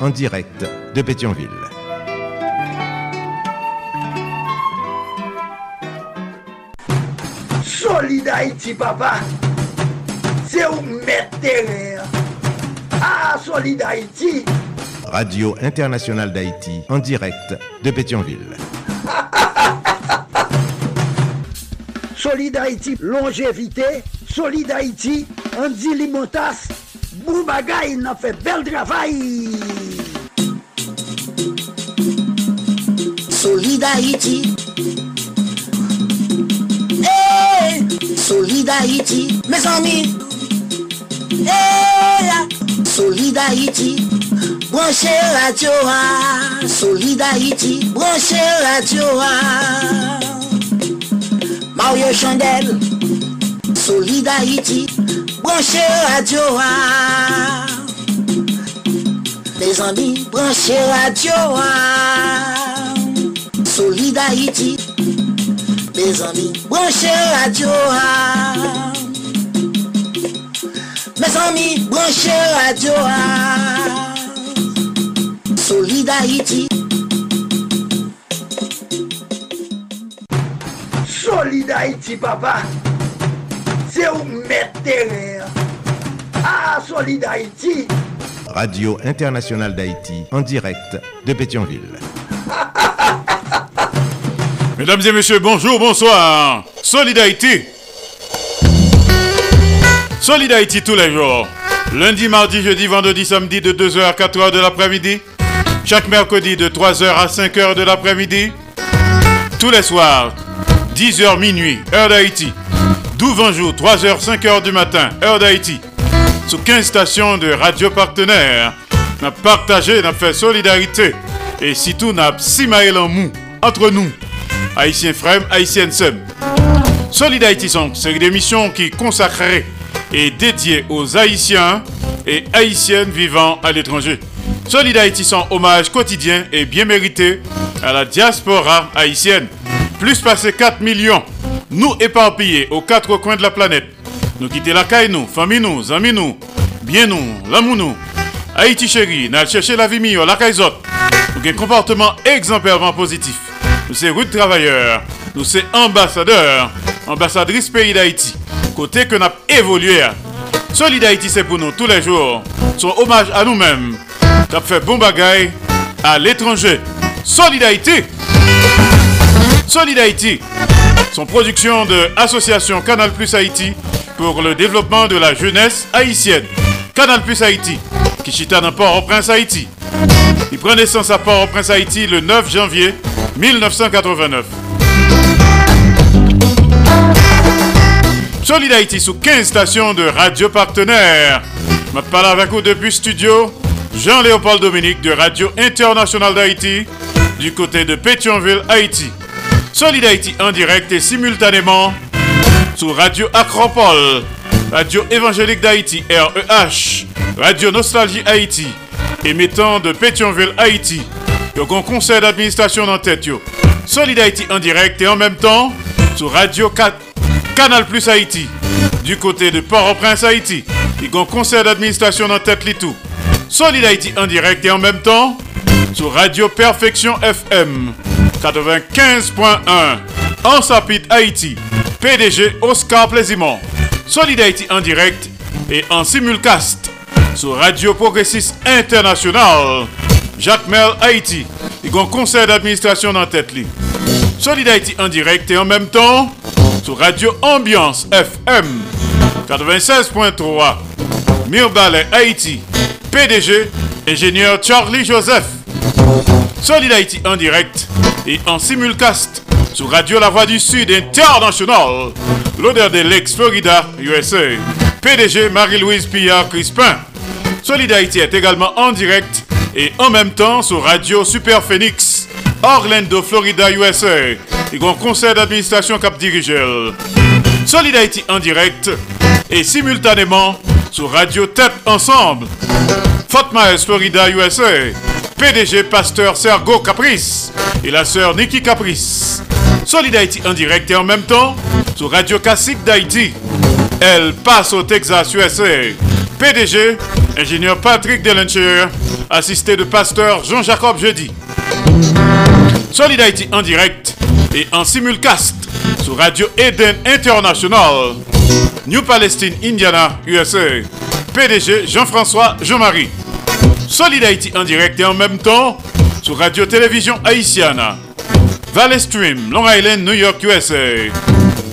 en direct de Pétionville. Solid Haïti, papa, c'est où mettre Ah, Solid Haïti. Radio Internationale d'Haïti en direct de Pétionville. Solid Haïti, longévité. Solid Haïti, Andy Limotas. Boubagaï, il a fait bel travail. Solid Haïti. Hey, Solid Haïti, mes amis. Hey, Solid Haïti. Branchez radio, ah. Solid Haïti. Branchez radio, ah. Mario Chandel. Solid Haïti. Branchez radio, ah. Les amis, branchez ah. Solid Haïti. Les amis, branchez radio, ah. Mes amis, branchez radio, ah. Solid Haïti. Solid Haïti, papa, c'est où mettre Ah, Solid Haïti. Radio Internationale d'Haïti en direct de Pétionville. Mesdames et messieurs, bonjour, bonsoir. Solid Haïti. Solid Haïti tous les jours. Lundi, mardi, jeudi, vendredi, samedi de 2h à 4h de l'après-midi. Chaque mercredi de 3h à 5h de l'après-midi. Tous les soirs, 10h minuit, heure d'Haïti. 12 jours, 3h, 5h du matin, heure d'Haïti. Sous 15 stations de radio partenaires. N'a partagé, n'a fait solidarité. Et si tout n'a si en mou entre nous. Haïtiens frères, Haïtiennes sœurs. Solid Haïti sont une série d'émissions qui consacrée et dédiée aux Haïtiens et Haïtiennes vivant à l'étranger. Solid Haïti sont hommage quotidien et bien mérité à la diaspora haïtienne. Plus passé 4 millions, nous éparpillés aux quatre coins de la planète. Nous quitter la caille nous, famille nous, amis nous, bien nous, l'amour nous. Haïti chéri, n'a cherché la vie meilleure, la caille Nous un comportement exemplairement positif. Nous sommes rude travailleurs, nous sommes ambassadeurs, ambassadrices pays d'Haïti. Côté que nous avons évolué. Solid Haïti, c'est pour nous tous les jours. Son hommage à nous-mêmes. Qui fait bon bagaille à l'étranger. Solid Haïti. Solid Haïti. Son production de Association Canal Plus Haïti pour le développement de la jeunesse haïtienne. Canal Plus Haïti, qui chita dans Port-au-Prince Haïti. Il prend naissance à Port-au-Prince Haïti le 9 janvier 1989. Solid Haïti sous 15 stations de radio partenaires. Je parle avec vous depuis studio Jean-Léopold Dominique de Radio Internationale d'Haïti du côté de Pétionville, Haïti. Solid Haïti en direct et simultanément sur Radio Acropole, Radio Évangélique d'Haïti, REH, Radio Nostalgie Haïti, émettant de Pétionville, Haïti. Il y a un conseil d'administration dans tête. Yo. Solid Haïti en direct et en même temps sur Radio 4, Canal Plus Haïti, du côté de Port-au-Prince, Haïti. Il y a un conseil d'administration dans tête. tout. Solid Haïti en direct et en même temps sur Radio Perfection FM 95.1 en Sapit Haïti. PDG Oscar Plaisimont. Solid Haïti en direct et en simulcast sur Radio Progressiste International. Jacques Mel Haïti. Il y a conseil d'administration dans tête. Solid Haïti en direct et en même temps sur Radio Ambiance FM 96.3. Mirbalet Haïti. PDG, ingénieur Charlie Joseph. Solid Haïti en direct et en simulcast sur Radio La Voix du Sud International, l'odeur de l'ex-Florida, USA. PDG Marie-Louise Pillard Crispin. Solid est également en direct et en même temps sur Radio Super Phoenix, Orlando, Florida, USA. Et un conseil d'administration cap dirigeur. Solid Haïti en direct et simultanément sur Radio Tête Ensemble. Fort Myers, Florida, USA. PDG Pasteur Sergo Caprice et la sœur Nikki Caprice. Solid Haïti en direct et en même temps sur Radio Classique d'Haïti. Elle passe au Texas, USA. PDG, ingénieur Patrick Delencher, assisté de pasteur Jean-Jacob Jeudi. Solid Haïti en direct et en simulcast sur Radio Eden International. New Palestine, Indiana, USA. PDG Jean-François Jean-Marie. Solid Haïti en direct et en même temps sur Radio Télévision Haïtiana. Valley Stream, Long Island, New York, USA.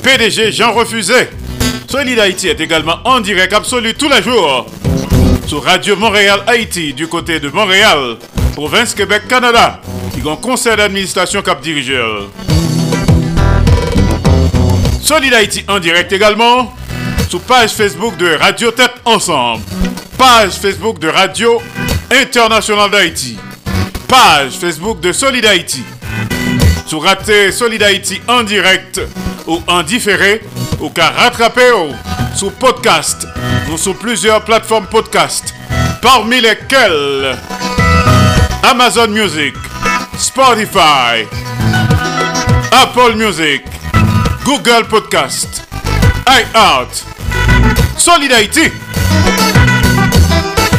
PDG Jean Refusé. Solid Haïti est également en direct absolu tous les jours sur Radio Montréal Haïti du côté de Montréal, province Québec, Canada, qui ont conseil d'administration cap dirigeur. Solid Haïti en direct également sur page Facebook de Radio Tête Ensemble, page Facebook de Radio International d'Haïti, page Facebook de Solid Haïti. Sur Raté Solid Haïti en direct ou en différé, ou qu'à rattraper sous podcast ou sur plusieurs plateformes podcast, parmi lesquelles Amazon Music, Spotify, Apple Music, Google Podcast, iHeart, Solidarité.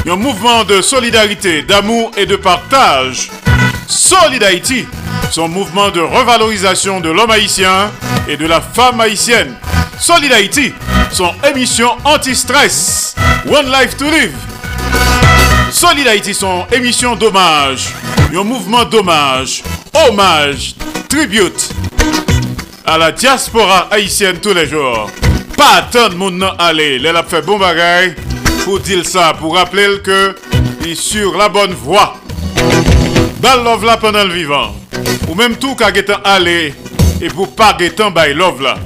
Un mouvement de solidarité, d'amour et de partage. Solidarité, son mouvement de revalorisation de l'homme haïtien et de la femme haïtienne. Solidarité, son émission anti-stress. One Life to Live. Solidarité, son émission d'hommage. Un mouvement d'hommage, hommage, tribute à la diaspora haïtienne tous les jours. Pas tant de monde aller, elle a fait bon bagage pour dire ça, pour rappeler que il est sur la bonne voie. Dans love là pendant le vivant. Ou même tout qu'à aller et pour pas guetan by love là.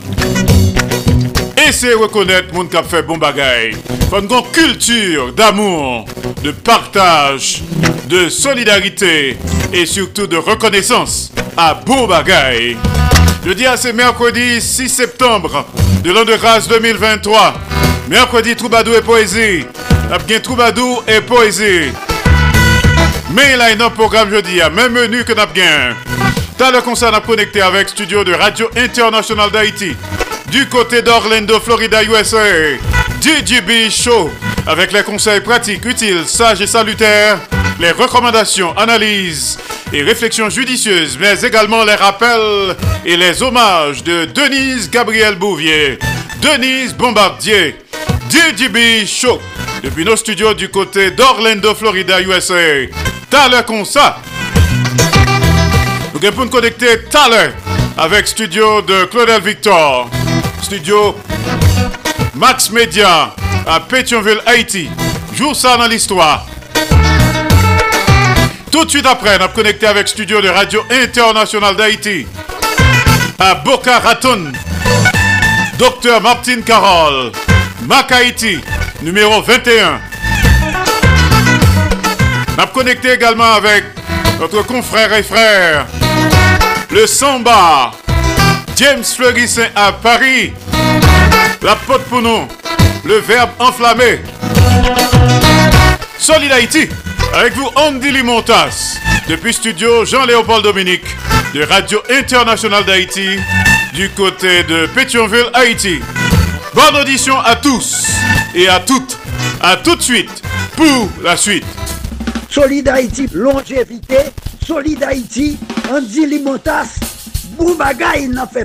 Essayez de reconnaître qui a fait bon bagage. Faut une culture d'amour, de partage, de solidarité et surtout de reconnaissance à bon bagage. Je dis à ce mercredi 6 septembre de l'an de grâce 2023. Mercredi Troubadou et Poésie. bien Troubadou et Poésie. Mais il a un programme jeudi, même menu que n'a bien. T'as le concert à connecter avec studio de Radio International d'Haïti. Du côté d'Orlando, Florida, USA. DJB Show. Avec les conseils pratiques, utiles, sages et salutaires. Les recommandations, analyses et réflexions judicieuses, mais également les rappels et les hommages de Denise Gabriel Bouvier, Denise Bombardier, DJB Show, depuis nos studios du côté d'Orlando, Florida, USA. T'as le ça. Nous connecter tout avec studio de Claudel Victor, studio Max Media à Pétionville, Haïti. Joue ça dans l'histoire. Tout de suite après, on a connecté avec studio de Radio International d'Haïti à Boca Raton. Docteur Martin Carole, Mac Haïti, numéro 21. On a connecté également avec notre confrère et frère, le Samba, James Fleurissin à Paris, la pote pour nous, le verbe enflammé. Solid Haïti. Avec vous, Andy Limontas, depuis studio Jean-Léopold Dominique, de Radio Internationale d'Haïti, du côté de Pétionville, Haïti. Bonne audition à tous et à toutes. À tout de suite pour la suite. Solid Haïti, longévité. Solid Haïti, Andy Limontas. Boubagaï, il a fait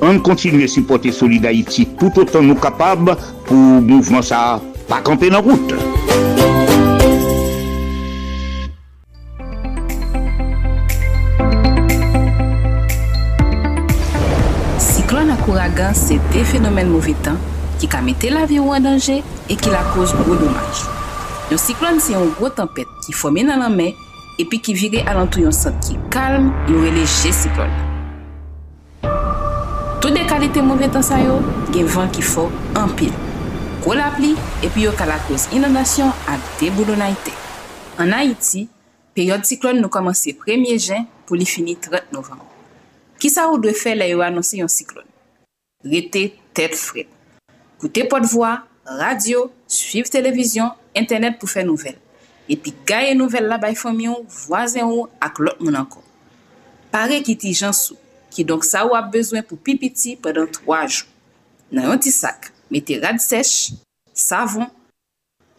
an kontinye supporte Solid Haïti tout otan nou kapab pou mouvman sa pa kampe nan route. Siklon ak ouragan se de fenomen mouve tan ki ka mette la vi ou an danje e ki la kouz gro domaj. Yon siklon se yon gro tempet ki fome nan anmen epi ki vire alantou yon sot ki kalm yon releje siklon. Tout de kalite moun rentan sa yo, gen van ki fo anpil. Kou la pli, epi yo ka la kouz inondasyon ak deboulou na ite. An Haiti, peryode siklon nou komanse 1er jen pou li fini 30 novem. Ki sa ou dwe fe la yo anonsi yon siklon? Rete tet fred. Koute pot vwa, radio, suiv televizyon, internet pou fe nouvel. Epi gaye nouvel la bay fomyon, vwazen ou ak lot moun anko. Pare ki ti jansou. ki donk sa ou ap bezwen pou pipiti padan 3 jou. Nan yon ti sak, mette rad sech, savon,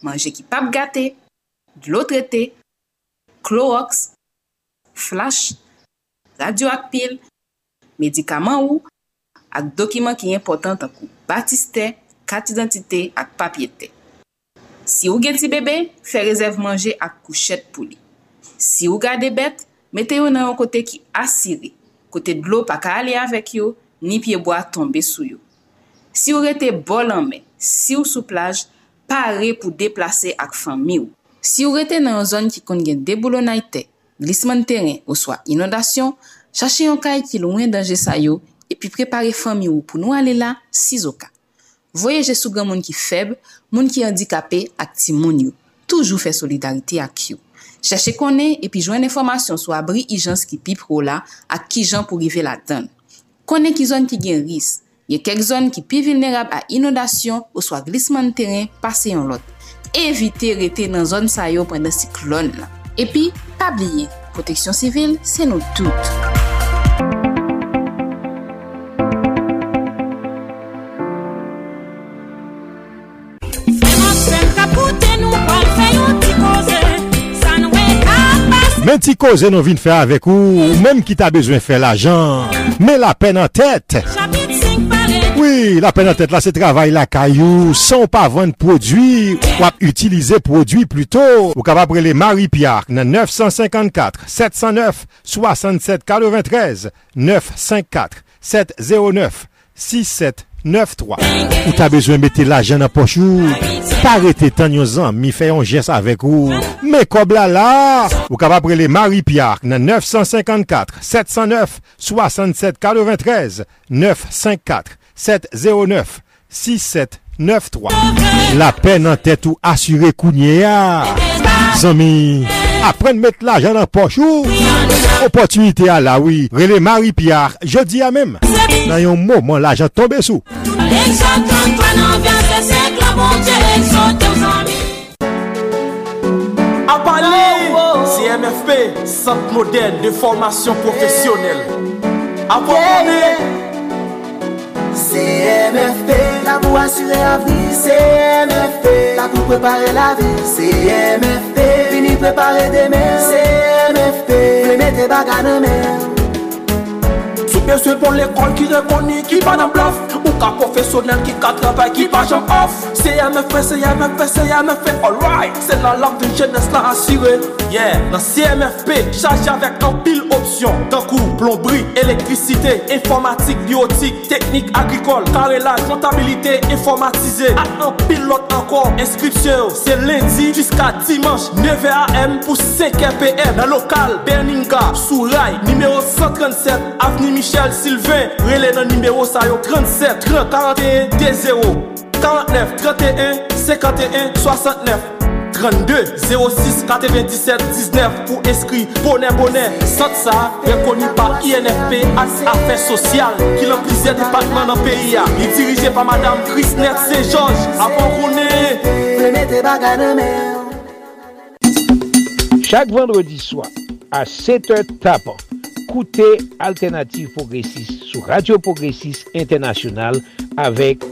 manje ki pap gate, dlo trete, klorox, flash, radio ak pil, medikaman ou, ak dokiman ki important an kou batiste, kat identite ak papyete. Si ou gen ti bebe, fe rezerv manje ak kouchet pou li. Si ou gade bet, mete yo nan yon kote ki asiri, kote dlo pa ka ale avek yo, ni pyeboa tombe sou yo. Si ou rete bol anme, si ou sou plaj, pare pou deplase ak fami ou. Si ou rete nan yon zon ki kon gen deboulo na ite, glisman teren ou swa inodasyon, chache yon kay ki louen danje sa yo, epi prepare fami ou pou nou ale la si zo ka. Voyeje sou gen moun ki feb, moun ki handikapè ak ti moun yo. Toujou fè solidarite ak yo. Cheche konen epi jwen informasyon sou abri i jans ki pi pro la ak ki jan pou rive la tan. Konen ki zon ki gen ris, ye kek zon ki pi vilnerab a inodasyon ou swa glisman teren pase yon lot. Evite rete nan zon sayo pwende siklon la. Epi, pabliye, proteksyon sivil se nou tout. Men ti koze nou vin fè avèk ou, menm ki ta bezwen fè la jan, men la pen an tèt. Oui, la pen an tèt la se travay la kayou, son pa vwenn prodwi, wap utilize prodwi pluto. Ou kapap prele Marie-Pierre nan 954-709-6743, 954-709-6743. 6793 Ou ta bezwen mette la jen nan pochou Parete tan yon zan mi fè yon jes avek ou. Me kob la la Ou kap apre le Marie Pierre nan 954 709 67 93 954 709 6793 La pen nan tèt ou asyre kounye ya Zami. Apprendre à mettre l'argent dans poche Opportunité à la oui. Relais Marie-Pierre, jeudi à même. Dans un moment, l'argent tombe sous. A parler, CMFP, Centre modèle de formation professionnelle. A CMFP, la pour assurer la vie. CMFP, la pour préparer la vie. CMFP. prepare demen CMFP, vle mette baga nan men Soupe se pon l'ekol ki rekoni ki pa nan blaf Ou ka profesyonel ki ka travay ki pa jom off. CMFP, CMFP, CMFP, alright Se la lak din jenes la asire Yeah, nan CMFP, chaje avek an pil opsyon Tankou, plombri, elektrisite, informatik, biotik, teknik, agrikol Karelaj, kontabilite, informatize Ak an pil lot ankor, inskripsyon Se lendi, jiska dimanche, 9 am pou 5 pm Nan lokal, Berninga, sou ray, numero 137 Avni Michel Sylvain, nan numero sayo 37 30 41 D0 49 31 51 69 32 06 97 19 Pou eskri bonè bonè Sot sa, rekoni pa INFP As Afè Sosyal Ki lan plizè depatman nan peyi ya Li dirije pa Madame Vlemete baga nan men Chak vendredi swa A 7h tapan Koute Alternative Progressiste Sou Radio Progressiste International Avek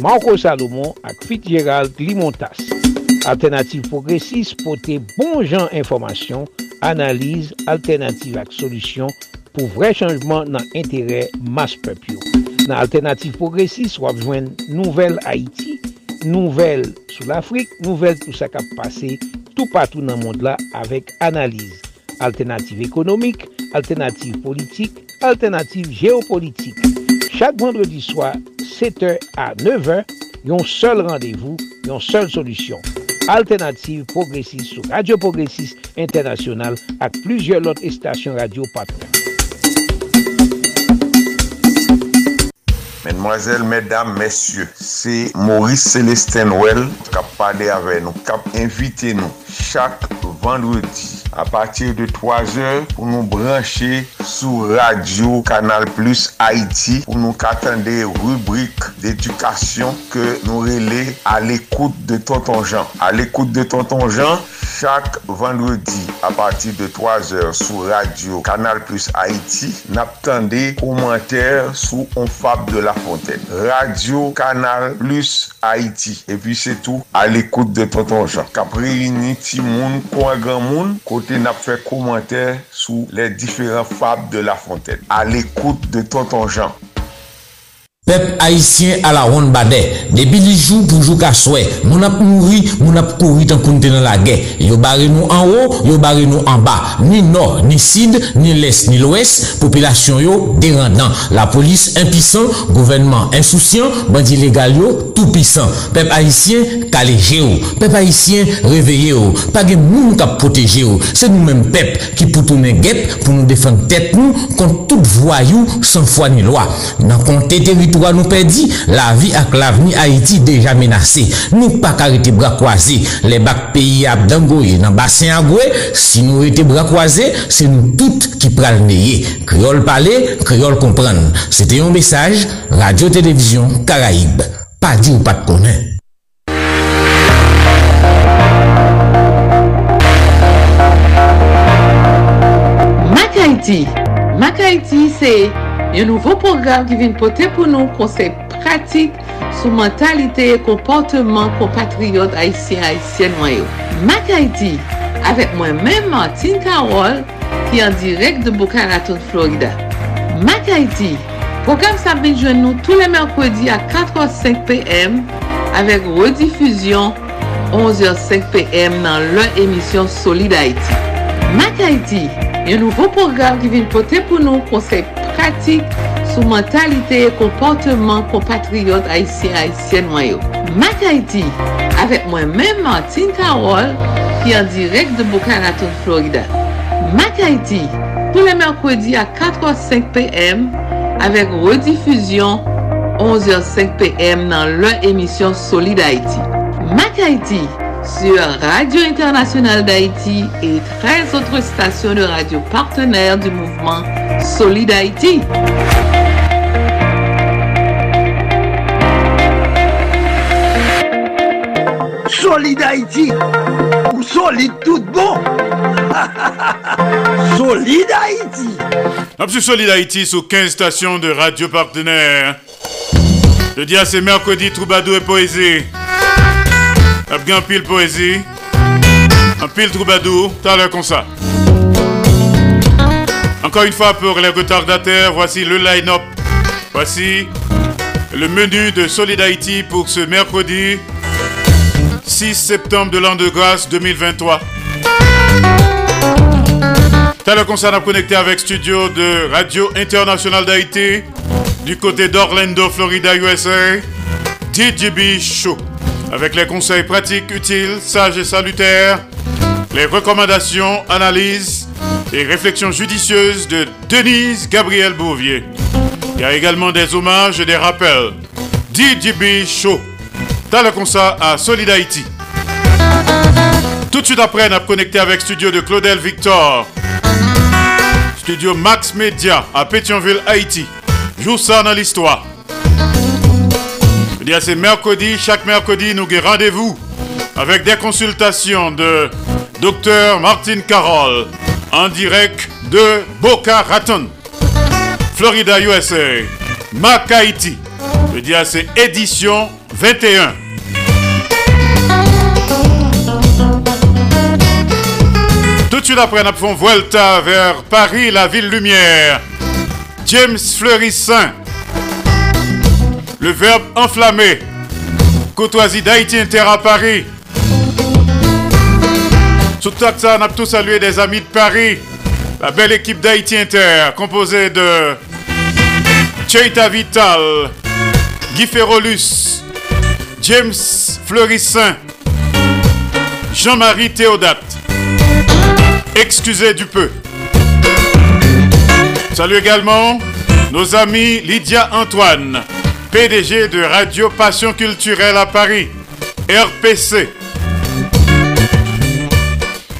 Marco Salomon ak Fitzgerald Limontas. Alternative Progressive pote bon jan informasyon, analize, alternative ak solusyon pou vre chanjman nan entere mas pepyo. Nan Alternative Progressive wap jwen nouvel Haiti, nouvel sou l'Afrique, nouvel tout sa kap pase tout patou nan mond la avek analize. Alternative ekonomik, alternative politik, alternative geopolitik. Chak vendredi swa 7h a 9h, yon sol randevou, yon sol solisyon. Alternative Progressive sou Radio Progressive Internasyonal ak plujye lot estasyon radio patron. Mesdemoiselles, mesdames, messieurs, c'est Maurice Célestin Well kap pale ave nou, kap invite nou chak vendredi a patir de 3 or pou nou branche sou radio Kanal Plus Haiti pou nou katande rubrik d'edukasyon ke nou rele al ekoute de Tonton Jean. Al ekoute de Tonton Jean, chak vendredi a patir de 3 or sou radio Kanal Plus Haiti nap tande komenter sou On Fab de la Fontaine. Radio Kanal Plus Haiti. E pi se tou al ekoute de Tonton Jean. Kapre yini ti moun, kwa gran moun, kote kote nap fè komantè sou lè diferent fab de La Fontaine. A l'ékoute de Tonton Jean. Peuple haïtien à la ronde badet. Depuis les jours pour jouer qu'à souhait. Mon ap mouri, mon ap couru tant qu'on dans la guerre. Yo barré nous en haut, yo barré nous en bas. Ni nord, ni sud, ni l'est, ni l'ouest. Population yo dérendant. La police impuissant, gouvernement insouciant, bandit légal yo tout puissant. Peuple haïtien calé géo. Peuple haïtien réveillé yo. Pas de monde qui protéger yo. C'est nous-mêmes peuple qui pour tourner guêpe pour nous défendre tête nous contre tout voyou sans foi ni loi. Nous perdit, la vie avec l'avenir Haïti déjà menacé. Nous pas arrêter bras croisés. Les bacs pays à dans bassin à si nous étions bras croisés, c'est nous toutes qui neyer. Créole parler, créole comprendre. C'était un message, Radio-Télévision Caraïbe. Pas dit ou pas de connaître. C'est Yon nouvo program ki vin pote pou nou konsey pratik sou mentalite e komporteman kompatriot Haitien Haitien wanyo. Mak Haiti, avek mwen men Martin Karol ki an direk de Boca Raton, Florida. Mak Haiti, program sa bin jwen nou tou le merkwedi a 4h05 pm avek redifuzyon 11h05 pm nan lè emisyon Solid Haiti. Mak Haiti, yon nouvo program ki vin pote pou nou konsey pratik pratik sou mentalite e komportman kompatriot Haitien-Haitien mwayo. Mak Haiti, avèk mwen mèm Martine Karol, ki an direk de Boca Raton, Florida. Mak Haiti, pou le mèrkwedi a 4h05 pm, avèk redifuzyon 11h05 pm nan lè emisyon Solid Haiti. Mak Haiti, sur Radio Internationale d'Haïti et 13 autres stations de radio partenaires du mouvement Solid Haïti. Solid Haïti, ou solide tout bon. solide Haïti. Absolue Solid Haïti sur 15 stations de radio partenaires. Le dia c'est mercredi, troubadour et poésie. Abgan pile poésie. Un pile troubadour, t'as l'air comme ça. Encore une fois pour les retardataires, voici le line-up. Voici le menu de Solid Haïti pour ce mercredi 6 septembre de l'an de grâce 2023. T'as le concert à connecter avec studio de Radio Internationale d'Haïti du côté d'Orlando, Florida, USA. DJB Show avec les conseils pratiques, utiles, sages et salutaires, les recommandations, analyses et réflexions judicieuses de Denise Gabriel Bouvier. Il y a également des hommages et des rappels. DJB Show. Concert à Solid Haïti. Tout de suite après, on a connecté avec studio de Claudel Victor. Studio Max Media à Pétionville, Haïti. Joue ça dans l'histoire. C'est mercredi, chaque mercredi, nous avons rendez-vous avec des consultations de Dr Martin Carroll en direct de Boca Raton, Florida, USA, Mac Haïti. Je dis c'est édition 21. Tout de suite après, nous faisons Vuelta vers Paris, la ville lumière. James Fleurissin le verbe enflammé. Courtoisie d'Haïti Inter à Paris. Sous ça, on a tous salué des amis de Paris. La belle équipe d'Haïti Inter, composée de Cheita Vital, Guy Ferrolus, James Fleurissin, Jean-Marie Théodate. Excusez du peu. Salut également nos amis Lydia Antoine, PDG de Radio Passion Culturelle à Paris, RPC.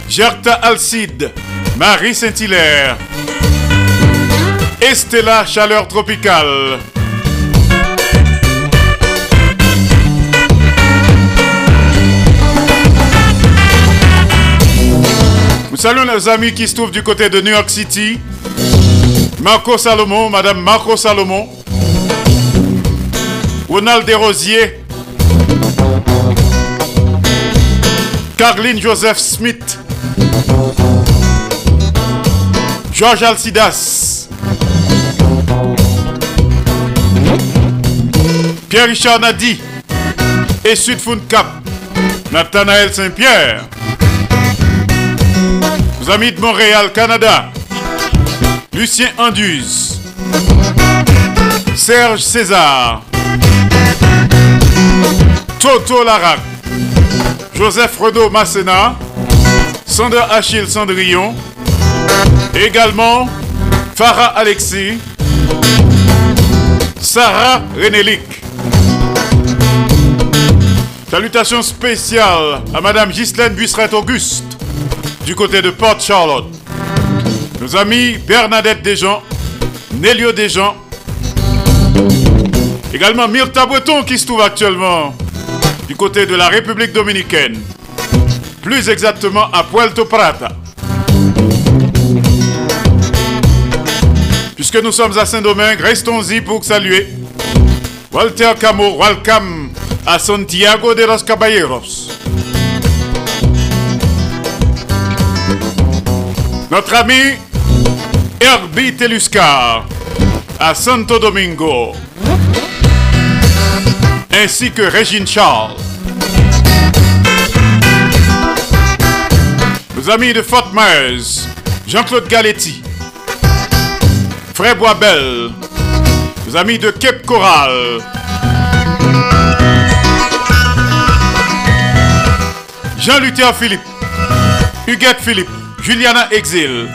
Gerta Alcide, Marie Saint-Hilaire, Estella Chaleur Tropicale. Nous saluons nos amis qui se trouvent du côté de New York City. Marco Salomon, Madame Marco Salomon. Ronald Desrosiers. Carline Joseph Smith. Georges Alcidas. Pierre-Richard Nadi. Et Sud Cap. Nathanaël Saint-Pierre. Nos amis de Montréal, Canada. Lucien Anduze. Serge César. Toto Larac. Joseph Renaud Masséna. Sandra Achille Cendrillon. Également Farah Alexis. Sarah Renélic. Salutations spéciales à Madame Ghislaine Busseret-Auguste du côté de Port Charlotte. Nos amis Bernadette Desjans, Nélio Desjans, également Myrta Breton qui se trouve actuellement côté de la République Dominicaine, plus exactement à Puerto Prata. Puisque nous sommes à Saint-Domingue, restons-y pour saluer Walter Camo, welcome à Santiago de los Caballeros. Notre ami Herbie Teluscar à Santo Domingo, ainsi que Régine Charles. Amis de Fort Myers, Jean-Claude Galetti, Frère Boisbel, nos amis de Cape Coral, Jean-Luther Philippe, Huguette Philippe, Juliana Exil.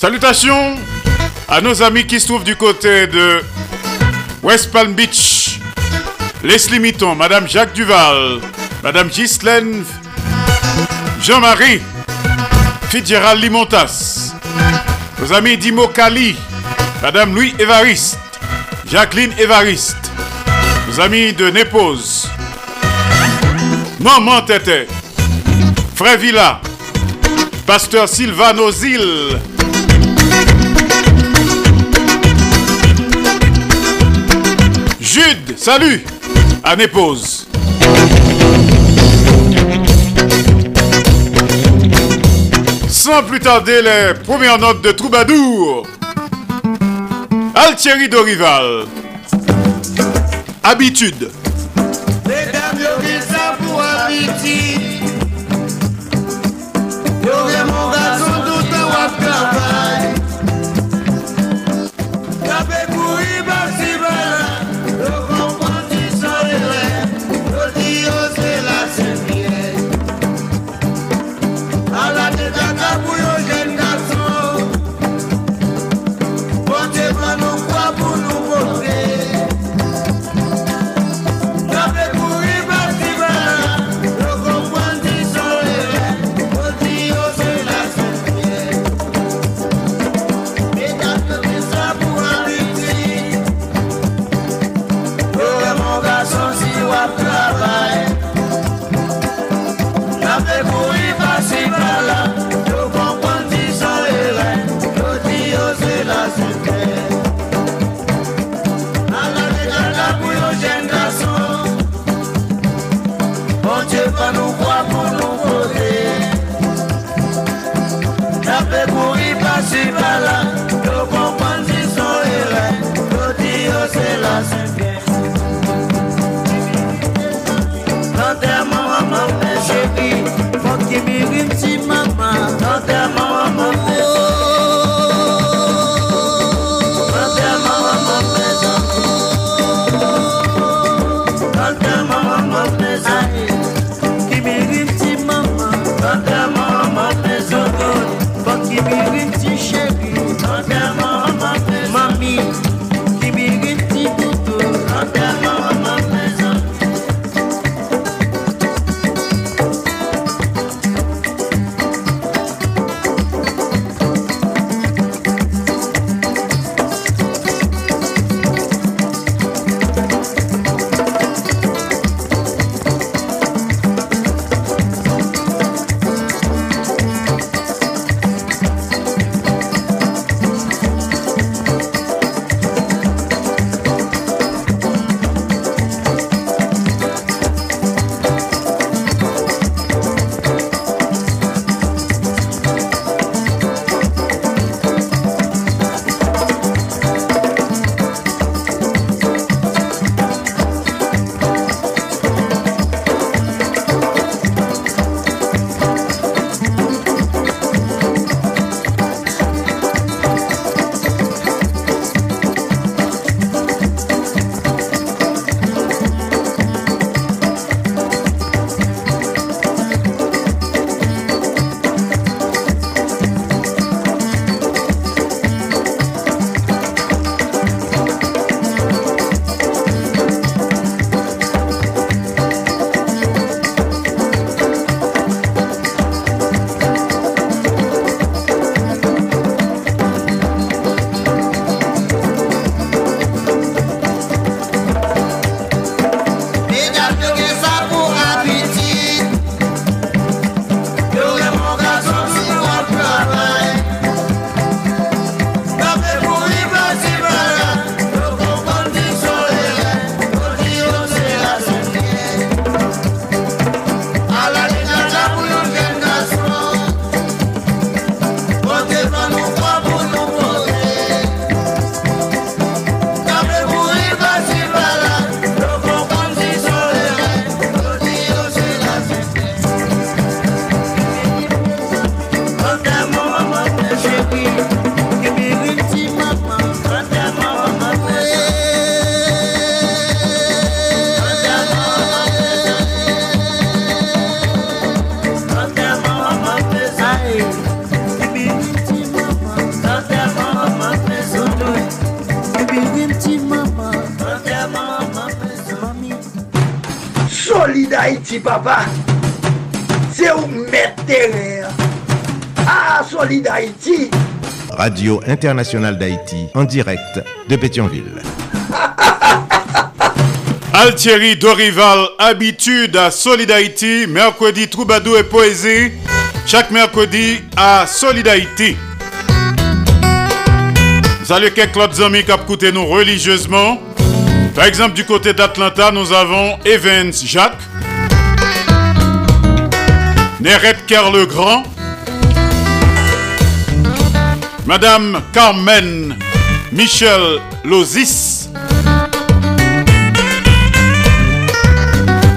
Salutations à nos amis qui se trouvent du côté de West Palm Beach. Leslie Mitton, Madame Jacques Duval, Madame Ghislaine, Jean-Marie, Fitzgerald Limontas, nos amis Dimo Kali, Madame Louis Évariste, Jacqueline Évariste, nos amis de Népose, Maman Tété, Frère Villa, Pasteur Sylvano Zil, Jude, salut, à Népose. Sans plus tarder, les premières notes de Troubadour. Altieri Dorival. Habitude. Radio Internationale d'Haïti, en direct de Pétionville. Altieri Dorival, habitude à Solid Haïti, mercredi Troubadour et Poésie, chaque mercredi à Solid Haïti. Salut quelques autres amis qui écouté nous religieusement. Par exemple, du côté d'Atlanta, nous avons Evans Jacques, Neret Kerr le Grand, Madame Carmen Michel Lozis,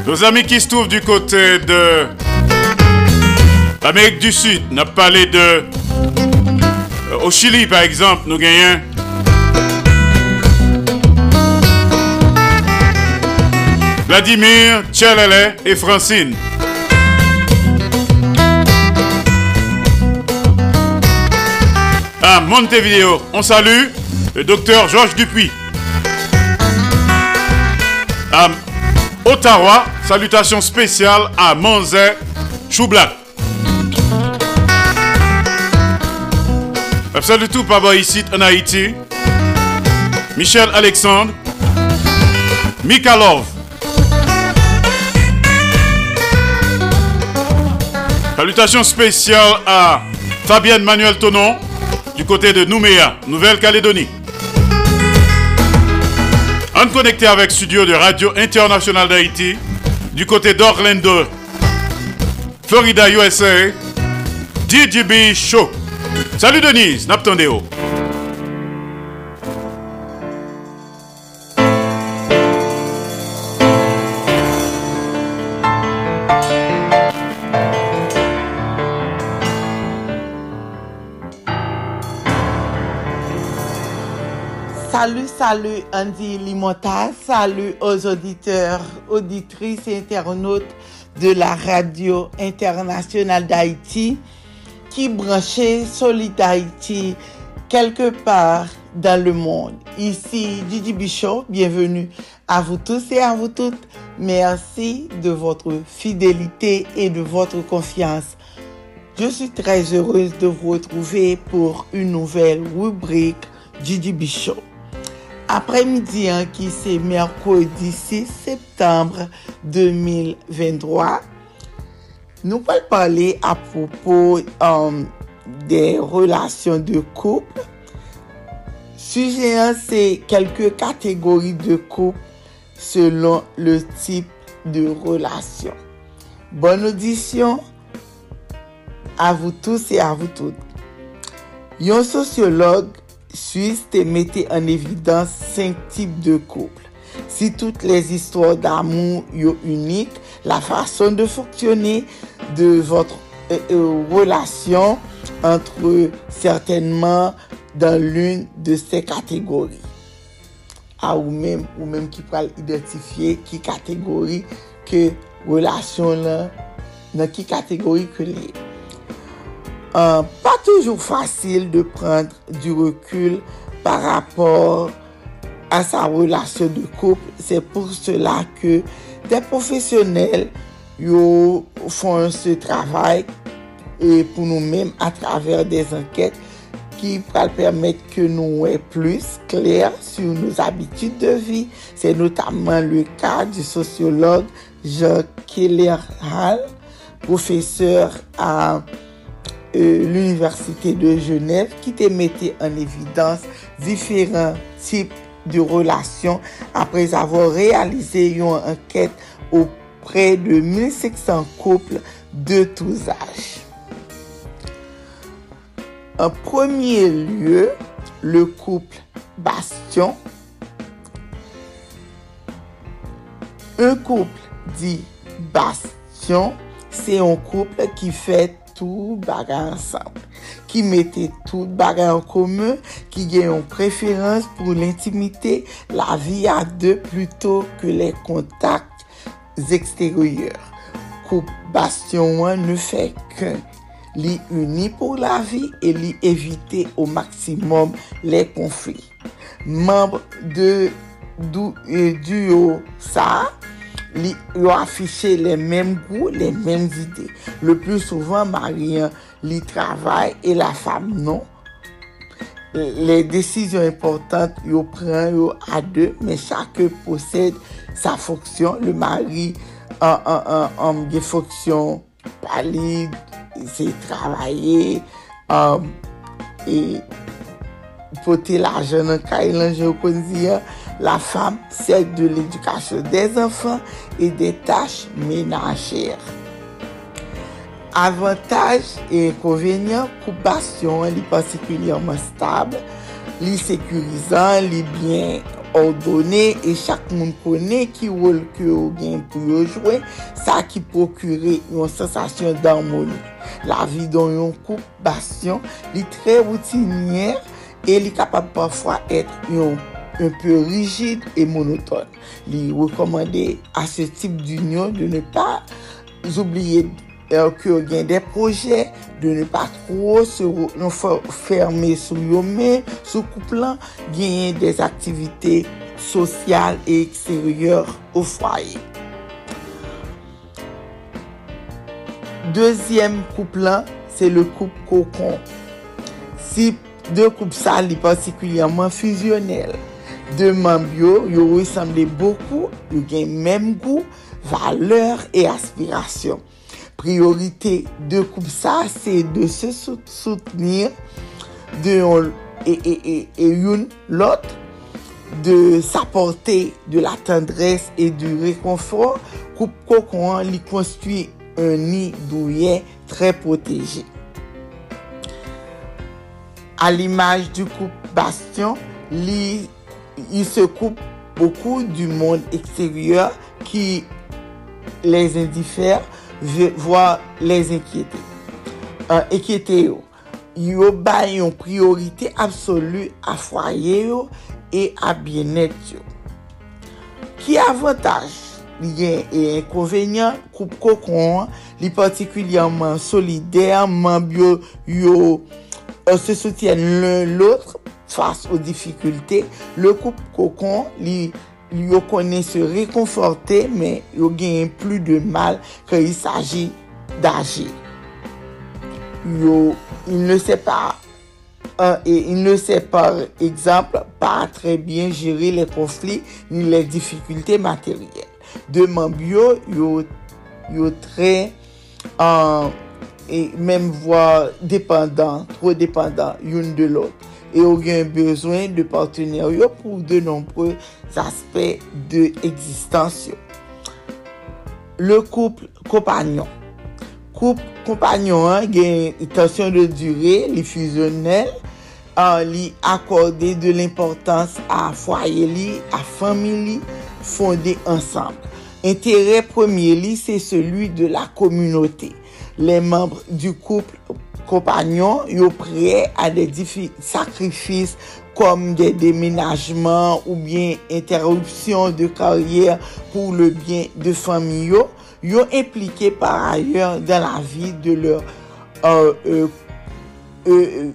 nos amis qui se trouvent du côté de l'Amérique du Sud, n'a parlé de euh, au Chili par exemple, nous gagnons Vladimir, Tchelele et Francine. À Montevideo, on salue le docteur Georges Dupuis. À Ottawa, salutations spéciales à Monzé Choublac. Salut tout Papa ici en Haïti. Michel Alexandre. Mikalov. Salutations spéciales à Fabienne Manuel Tonon du côté de Nouméa, Nouvelle-Calédonie. En connecté avec studio de Radio Internationale d'Haïti du côté d'Orlando, Florida, USA, DJB Show. Salut Denise, Naptandeo. Salut, Andy Limota, salut aux auditeurs, auditrices et internautes de la radio internationale d'Haïti qui branchait Solid quelque part dans le monde. Ici Didi Bichot, bienvenue à vous tous et à vous toutes. Merci de votre fidélité et de votre confiance. Je suis très heureuse de vous retrouver pour une nouvelle rubrique Didi Bichot. Apremidi an ki se merkodi 6 septembre 2023, nou pal pale apropo um, de relasyon de koup. Suje an se kelke kategori de koup selon le tip de relasyon. Bon audisyon a vous tous et a vous toutes. Yon sociolog Suisse te mette en evidans 5 tip de kouple. Si tout les histoires d'amour yo unik, la fason de fonksyonne de votre euh, euh, relation entre certainement dans l'une de ces catégories. A ou mèm, ou mèm ki pral identifiye ki kategori ke relasyon lan, nan ki kategori ke liye. euh, pas toujours facile de prendre du recul par rapport à sa relation de couple. C'est pour cela que des professionnels yo, font ce travail et pour nous-mêmes à travers des enquêtes qui va permettre que nous soyons plus clairs sur nos habitudes de vie. C'est notamment le cas du sociologue Jean Keller Hall, professeur à l'Université de Genève qui te mettait en évidence différents types de relations après avoir réalisé une enquête auprès de 1500 couples de tous âges. En premier lieu, le couple Bastion. Un couple dit Bastion, c'est un couple qui fait tout bagay ansanp, ki mette tout bagay an kome, ki gen yon preferans pou l'intimite, la vi a de pluto ke le kontak eksteryor. Koup Bastion 1 ne fe ke li uni pou la vi e li evite au maksimum le konflik. Membre de du, euh, duo sa, li yo afiche les mêmes goûts, les mêmes idées. Le plus souvent, mari li travaille et la femme non. Les décisions importantes yo pren yo à deux, mais chaque possède sa fonction. Le mari an, an, an, an, gen fonction pali, se travaye, e pote la jen an ka ilan kon ziyan, an, la femme, celle de l'éducation des enfants et des tâches ménagères. Avantaj e konvenyen, koupasyon li particulièrement stable, li sécurisant, li bien ordonné et chak moun kone ki wol ke ou gen pou yo jwe, sa ki prokure yon sensasyon d'harmoni. La vi don yon koupasyon, li tre routinyer, e li kapab pafwa et yon un peu rigide et monotone. Il recommandait à ce type d'union de ne pas oublier qu'il y a des projets, de ne pas trop se non, fermer sur eux-mêmes, sous couplant, gagner des activités sociales et extérieures au foyer. Dezyem koup lan, se le koup kokon. Si de koup sa li partikulyaman fusionel. de memb yo, yo resemble beaucoup, yo gen menm gou, valeur et aspiration. Priorité de koup sa, se de se soutenir de yon et yon lot, de s'apporter de la tendresse et du réconfort, koup kokon li konstui un ni douye tre proteje. A l'image du koup bastion, li il se coupe beaucoup du monde extérieur qui les indiffère, voire les inquiéter. Euh, inquiéter yo. Yo ba yon priorité absolue à foyer yo et à bien-être yo. Ki avantage liyen e inconvenyen, koup kokon, li partikulyanman solidèrman, yo, yo se soutyen l'un l'autre, fas ou difikulte, le koup kokon li, li yo konen se rekonforte, men yo genyen plu de mal ke y saji daje. Yo, il ne se pa, uh, il ne se par exemple, pa tre bien jere le konflik ni le difikulte materyel. De mambyo, yo, yo tre an, uh, e menm vwa dependant, tro dependant, youn de lot. et ou gen bezwen de partenèr yo pou de nombreux aspects de eksistansyo. Le kouple kompanyon. Kouple kompanyon gen tansyon de dure, li fusionel, li akorde de l'importans a fwaye li, a fami li, fonde ansamble. Interè premier li, se celui de la komunote. Le membre du couple kompagnon yo pre a de sakrifis kom de deménagement ou bien interruption de karrière pou le bien de fami yo, yo implike par ayer dan la vi de leur euh, euh, euh,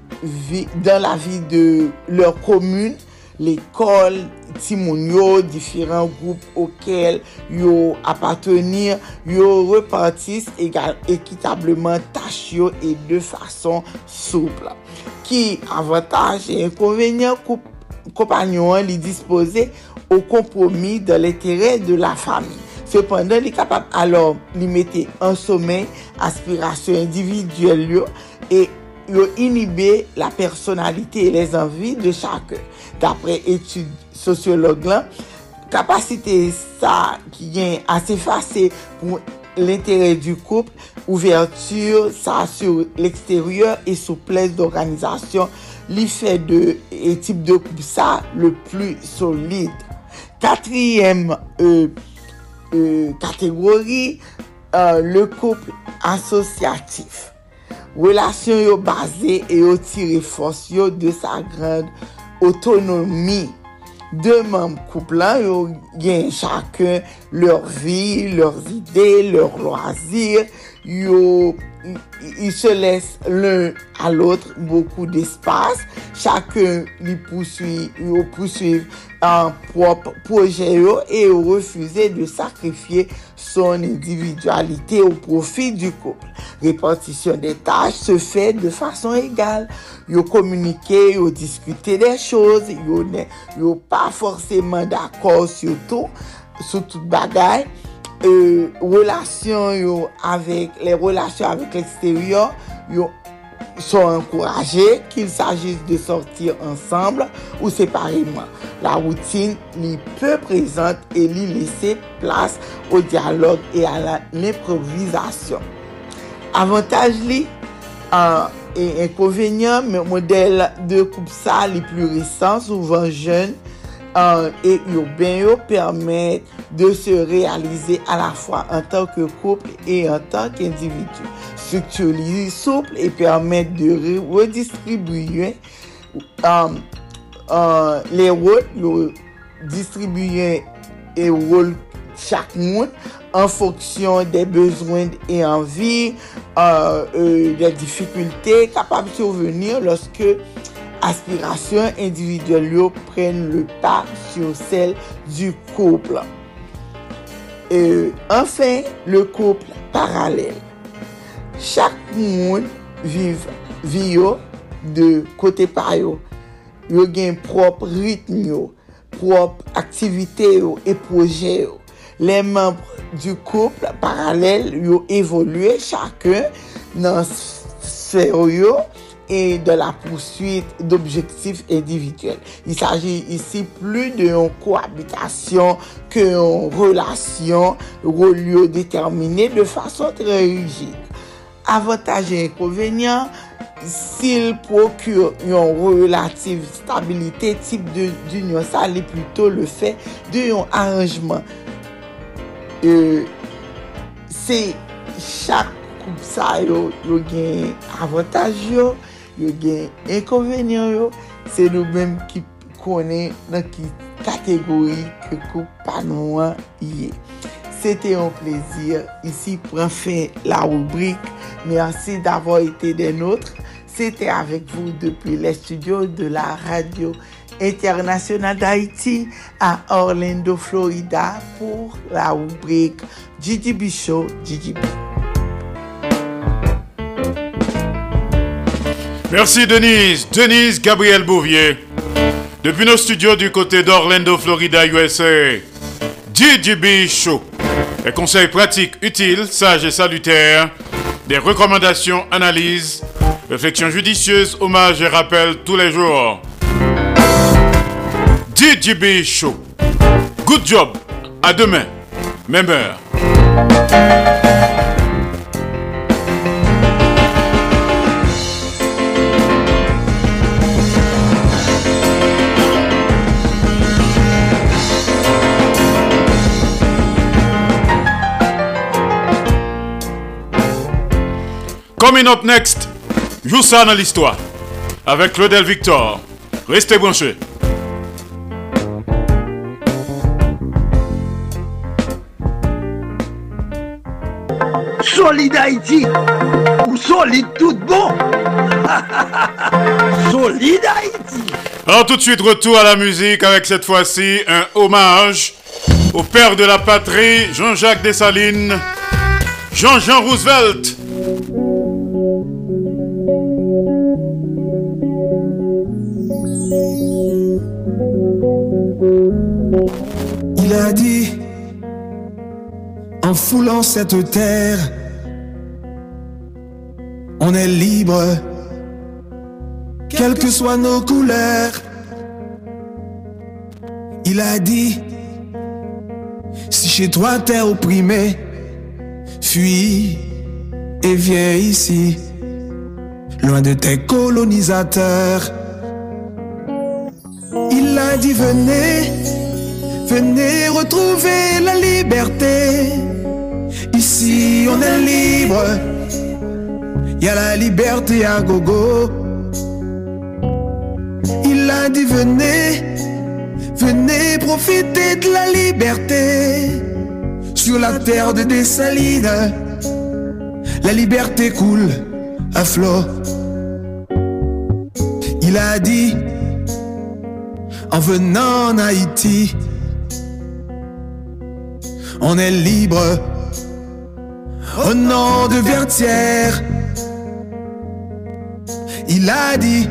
dan la vi de leur komune, l'ekol, ti moun yo, diferan goup okel yo apatenir, yo repartis egal, ekitableman tach yo e de fason souple. Ki avantaj e konvenyen kompanyon li dispose ou kompromi de l'etere de la fami. Sependan li kapap alor li mette an somen aspirasyon individuel yo e yo inhibe la personalite e les anvi de chakè. Dapre etude sociolog lan, kapasite sa ki gen ase fase pou l'interè du koup, ouverture sa sur l'exterieur et souplesse d'organizasyon, li fè de etip de koup sa le plu solide. Katriyem euh, euh, kategori, euh, le koup asosyatif. Relasyon yo baze e yo tire fos yo de sa grand otonomi. De mam kouplan yo gen chakun lor vi, lor ide, lor loazir, yo ils se laissent l'un à l'autre beaucoup d'espace. Chacun lui poursuit, un propre projet et refuser de sacrifier son individualité au profit du couple. Répartition des tâches se fait de façon égale. Yo communiquer, yo discuter des choses, yo ne, yo pas forcément d'accord sur tout, sur toute bagaille. euh, relasyon yo avèk, le relasyon avèk l'eksteryon, yo son ankoraje, kil sajis de sortir ansamble ou separeman. La routine li peu prezante e li lese plas ou dialog e a l'improvisasyon. Avantaj li, an e inkonvenyen, model de koup sa li plu resan, souvan jen, et urbain permet de se réaliser à la fois en tant que couple et en tant qu'individu. Structure souple et permet de redistribuer euh, euh, les rôles, distribuer les rôles chaque monde en fonction des besoins et envies, euh, des difficultés capables de survenir lorsque aspirasyon individuel yo pren le pa sur sel du kouple. Enfin, le kouple paralel. Chak moun viv yo de kote pa yo. Yo gen prop ritm yo, prop aktivite yo e proje yo. Le membre du kouple paralel yo evolue chakè nan sfer yo et de la poursuite d'objectifs individuels. Il s'agit ici plus d'une cohabitation qu'une relation au lieu déterminé de façon très rigide. Avantages et inconvénients, s'il procure une relative stabilité type d'union, ça l'est plutôt le fait d'un arrangement. Euh, C'est chaque koup sa yo, yo gen avantage. yo yo gen enkonvenyon yo, se nou menm ki konen nan ki kategori ke kou panouan ye. Sete yon plezir, isi pran fin la rubrik, mersi d'avor ete den notre, sete avek vou depi le studio de la radio international d'Haïti a Orlando, Florida, pour la rubrique Gigi Bichot, Gigi Bichot. Merci Denise, Denise Gabriel Bouvier. Depuis nos studios du côté d'Orlando, Florida, USA, GGB Show. Des conseils pratiques, utiles, sages et salutaires, des recommandations, analyses, réflexions judicieuses, hommages et rappels tous les jours. GGB Show. Good job. À demain. Même heure. Coming up next, joue ça dans l'histoire avec Claudel Victor. Restez branchés. Solide Haïti ou solide tout bon Solide Haïti Alors tout de suite, retour à la musique avec cette fois-ci un hommage au père de la patrie, Jean-Jacques Dessalines, Jean-Jean Roosevelt. Il a dit, en foulant cette terre, on est libre, quelles que soient nos couleurs. Il a dit, si chez toi t'es opprimé, fuis et viens ici, loin de tes colonisateurs. Il a dit, venez, venez retrouver la liberté. Ici, on est libre. Y a la liberté à gogo. Il a dit, venez, venez profiter de la liberté. Sur la terre de Dessalines, la liberté coule à flot. Il a dit, en venant en Haïti, on est libre au nom de Vertière. Il a dit,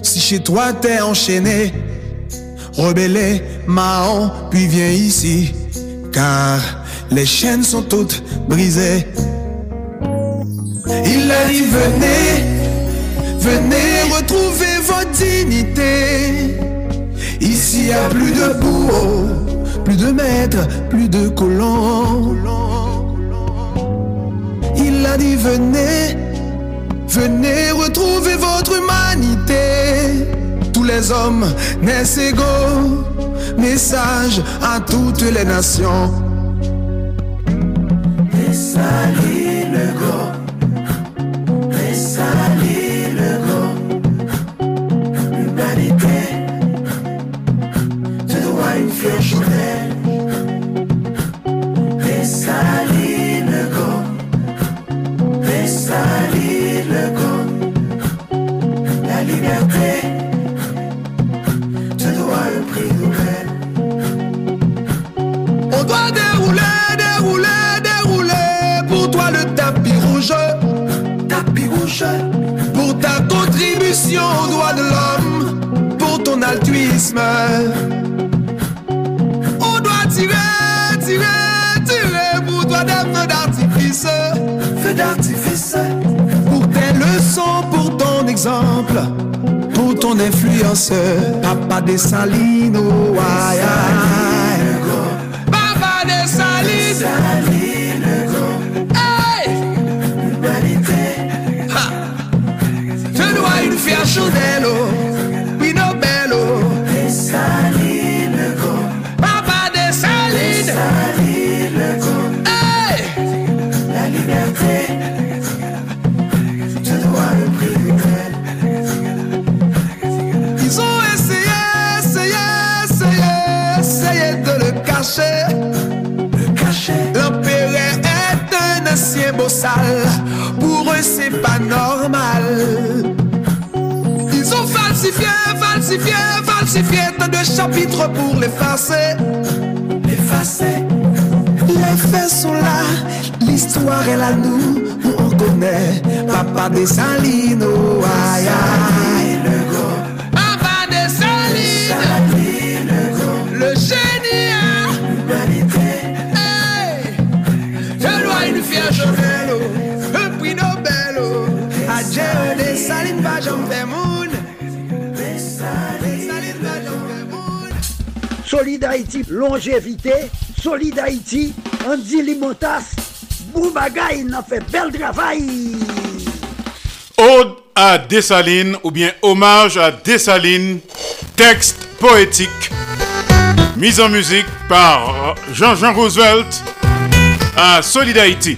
si chez toi t'es enchaîné, rebellé, Mahon, puis viens ici, car les chaînes sont toutes brisées. Il a dit, venez, venez retrouver votre dignité. Ici a plus de bourreaux, plus de maîtres, plus de colons. Il a dit, venez, venez retrouver votre humanité. Tous les hommes naissent égaux. Message à toutes les nations. Dessalis le go, Pour ta contribution aux droits de l'homme, pour ton altruisme. On doit tirer, tirer, tirer pour toi des feux d'artifice. Feux d'artifice. Pour tes leçons, pour ton exemple, pour ton influence. Papa des salines, oh, aïe, aïe. Falsifié, falsifié, falsifié tant de chapitres pour l'effacer. L'effacer. Les faits sont là, l'histoire est là, nous, nous on connaît. Papa des salines, oh, aïe aïe. Papa des salines, le génie, hein. Hey, je dois une fière chandelle, oh, un prix Nobel, oh. à Dieu des salines, va j'en fais moun. Solid Haïti, longévité. Solid Haïti, Andy Limotas. Boubagaï, n'a fait bel travail. Ode à Dessalines ou bien hommage à Dessalines, texte poétique, mise en musique par Jean-Jean Roosevelt à Solid Haïti.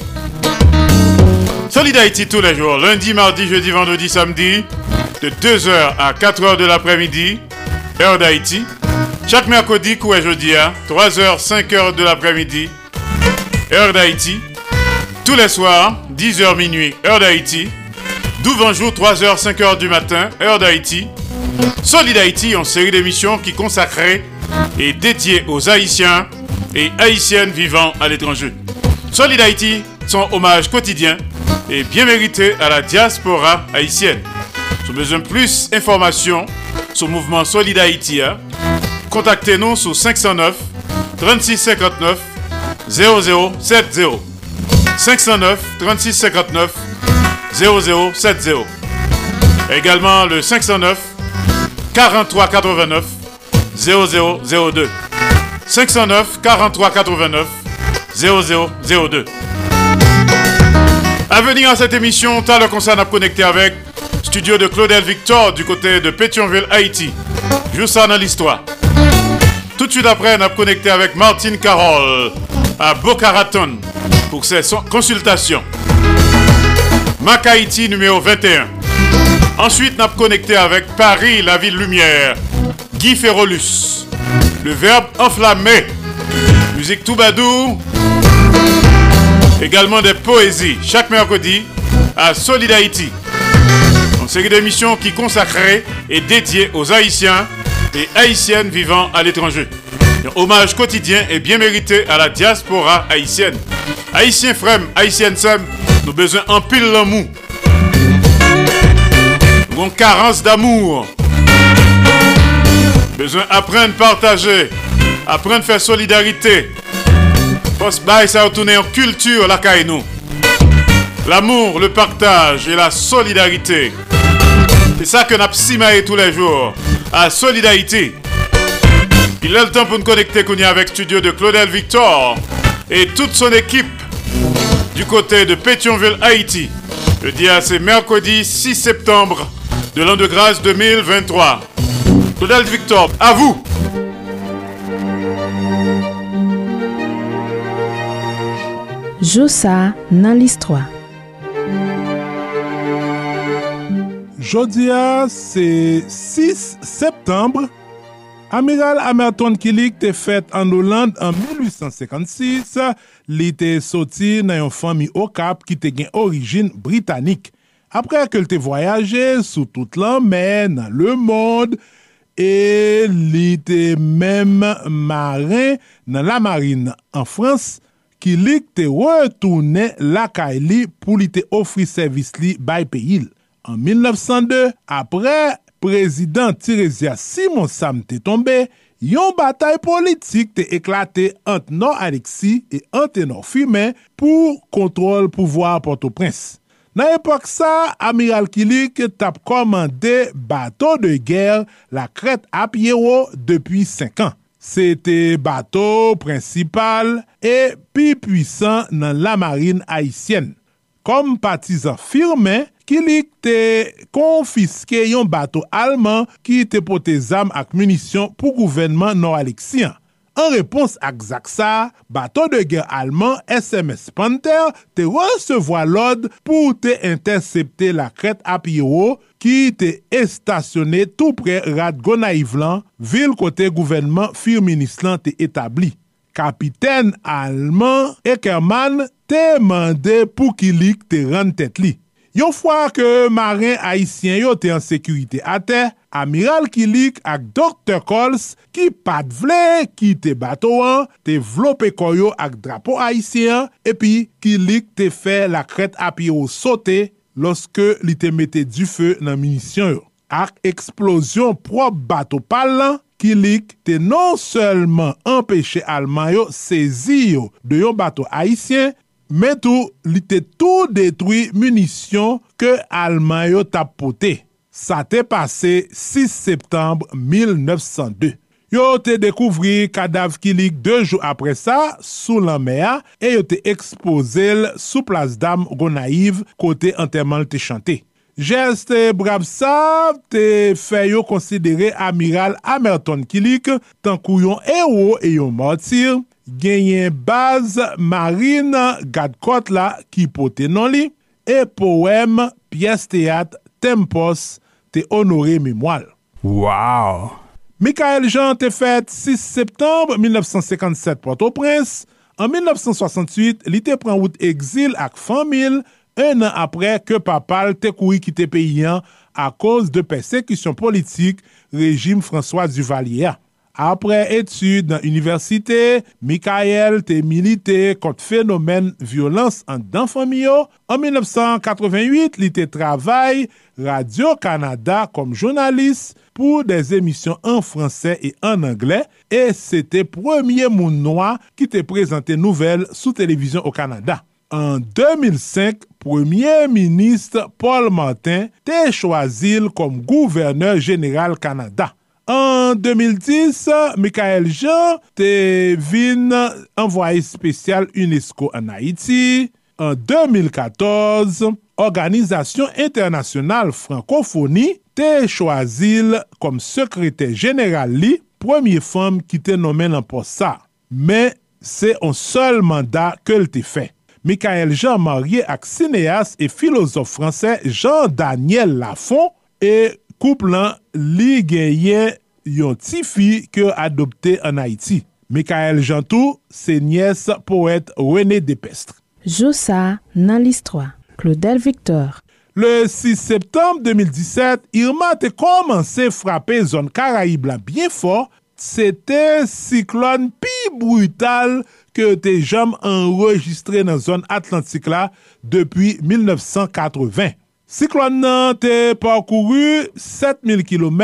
Solid Haïti tous les jours, lundi, mardi, jeudi, vendredi, samedi, de 2h à 4h de l'après-midi, heure d'Haïti. Chaque mercredi, coup et jeudi à 3h, 5h de l'après-midi, heure d'Haïti. Tous les soirs, 10h minuit, heure d'Haïti. 12 jour, 3h, 5h du matin, heure d'Haïti. Solid Haïti, une série d'émissions qui consacrée et dédiée aux Haïtiens et Haïtiennes vivant à l'étranger. Solid Haïti, son hommage quotidien et bien mérité à la diaspora haïtienne. Si vous besoin de plus d'informations sur le mouvement Solid Haïti, hein, contactez-nous sur 509 36 59 0070. 509 36 59 0070. Également le 509 43 89 0002. 509 43 89 0002. À venir à cette émission, t'as le concert à connecter avec studio de Claudel Victor du côté de Pétionville, Haïti. Juste ça dans l'histoire. Tout de suite après, on a connecté avec Martine Carole à Boca Raton pour ses consultations. Mac numéro 21. Ensuite, on a connecté avec Paris, la ville lumière. Guy Ferrolus. Le verbe enflammé. Musique Toubadou. Également des poésies chaque mercredi à Solid Haïti. Une série d'émissions qui consacrée et dédiée aux Haïtiens et Haïtiennes vivant à l'étranger. Un hommage quotidien et bien mérité à la diaspora haïtienne. Haïtiens frères, Haïtiennes sœurs, nous besoin en pile l'amour. Nous avons carence d'amour. Besoin apprendre, partager, apprendre faire solidarité. Parce que ça retourner en culture la nous. L'amour, le partage et la solidarité. C'est ça que nous avons tous les jours à Solidarité. Il est le temps pour nous connecter avec studio de Claudel Victor et toute son équipe du côté de Pétionville, Haïti. Le dia c'est mercredi 6 septembre de l'an de grâce 2023. Claudel Victor, à vous. Josa dans l'histoire. Jodia se 6 septembre, Amiral Amerton Kilik te fet an Hollande an 1856, li te soti nan yon fami Okap ki te gen orijin Britanik. Apre ke l te voyaje sou tout lan men nan le mod, e li te mem marin nan la marine an Frans, Kilik te retoune lakay li pou li te ofri servis li bay peyil. En 1902, apre prezident Tiresias Simon Sam te tombe, yon batay politik te eklate ant non Alexi e ant enor Fumen pou kontrol pouvoar Port-au-Prince. Nan epok sa, Amiral Kilik tap komande bato de ger la kret ap yero depi 5 an. Se te bato prinsipal e pi pwisan nan la marine Haitienne. Kom patizan firmen, Kilik te konfiske yon bato alman ki te pote zam ak munisyon pou gouvenman Nor-Alexian. An repons ak Zaksa, bato de gen alman SMS Panther te resevo lod pou te intersepte la kret apiro ki te estasyone tou pre rad Gonaivlan, vil kote gouvenman firminislan te etabli. Kapiten alman Ekerman te mande pou Kilik te ran tet li. Yon fwa ke marin haisyen yo te an sekurite ate, Amiral Kilik ak Dr. Coles ki pat vle ki te bato an, te vlope koyo ak drapo haisyen, epi Kilik te fe la kret api yo sote loske li te mette du fe nan minisyon yo. Ak eksplosyon prop bato pal lan, Kilik te non selman empeshe alman yo sezi yo de yon bato haisyen, men tou li te tou detwi munisyon ke alman yo tapote. Sa te pase 6 septembre 1902. Yo te dekouvri kadav kilik 2 jou apre sa sou lanmea e yo te ekspose l sou plas dam Gonaiv kote anterman te chante. Jeste brav sa te fe yo konsidere amiral Amerton kilik tankou yon ero e yon motir genyen baz marina gad kot la ki pote non li, e poem piyes teat tempos te onore memwal. Waw! Mikael Jean te fet 6 septembre 1957 Port-au-Prince. En 1968, li te pran wout exil ak famil un an apre ke papal te koui ki te peyen a koz de persekisyon politik rejim François Duvalier. Apre etude nan universite, Mikael te milite kont fenomen violans an dan famiyo. En 1988, li te travay Radio-Canada kom jounalist pou des emisyon an franse e an angle. E se te premier moun noa ki te prezante nouvel sou televizyon o Kanada. En 2005, premier ministre Paul Martin te chwazil kom gouverneur general Kanada. En 2010, Mikael Jean te vin envoye spesyal UNESCO an Haiti. En 2014, Organizasyon Internasyonal Francophonie te chwazil kom sekretè general li, femme ki te nomen an posa. Men, se an sol mandat ke l te fe. Mikael Jean marye ak sineas e filosof fransè Jean-Daniel Lafont e koup lan li genyen yon ti fi ke adopte an Haiti. Mikael Jantou, se nyes poète René Depestre. Josa nan l'histoire. Claudel Victor. Le 6 septembre 2017, Irma te komanse frape zon Karaib la bien fort. Sete siklon pi brutal ke te jam enregistre nan zon Atlantik la depi 1980. Siklon nan te parkouru 7000 km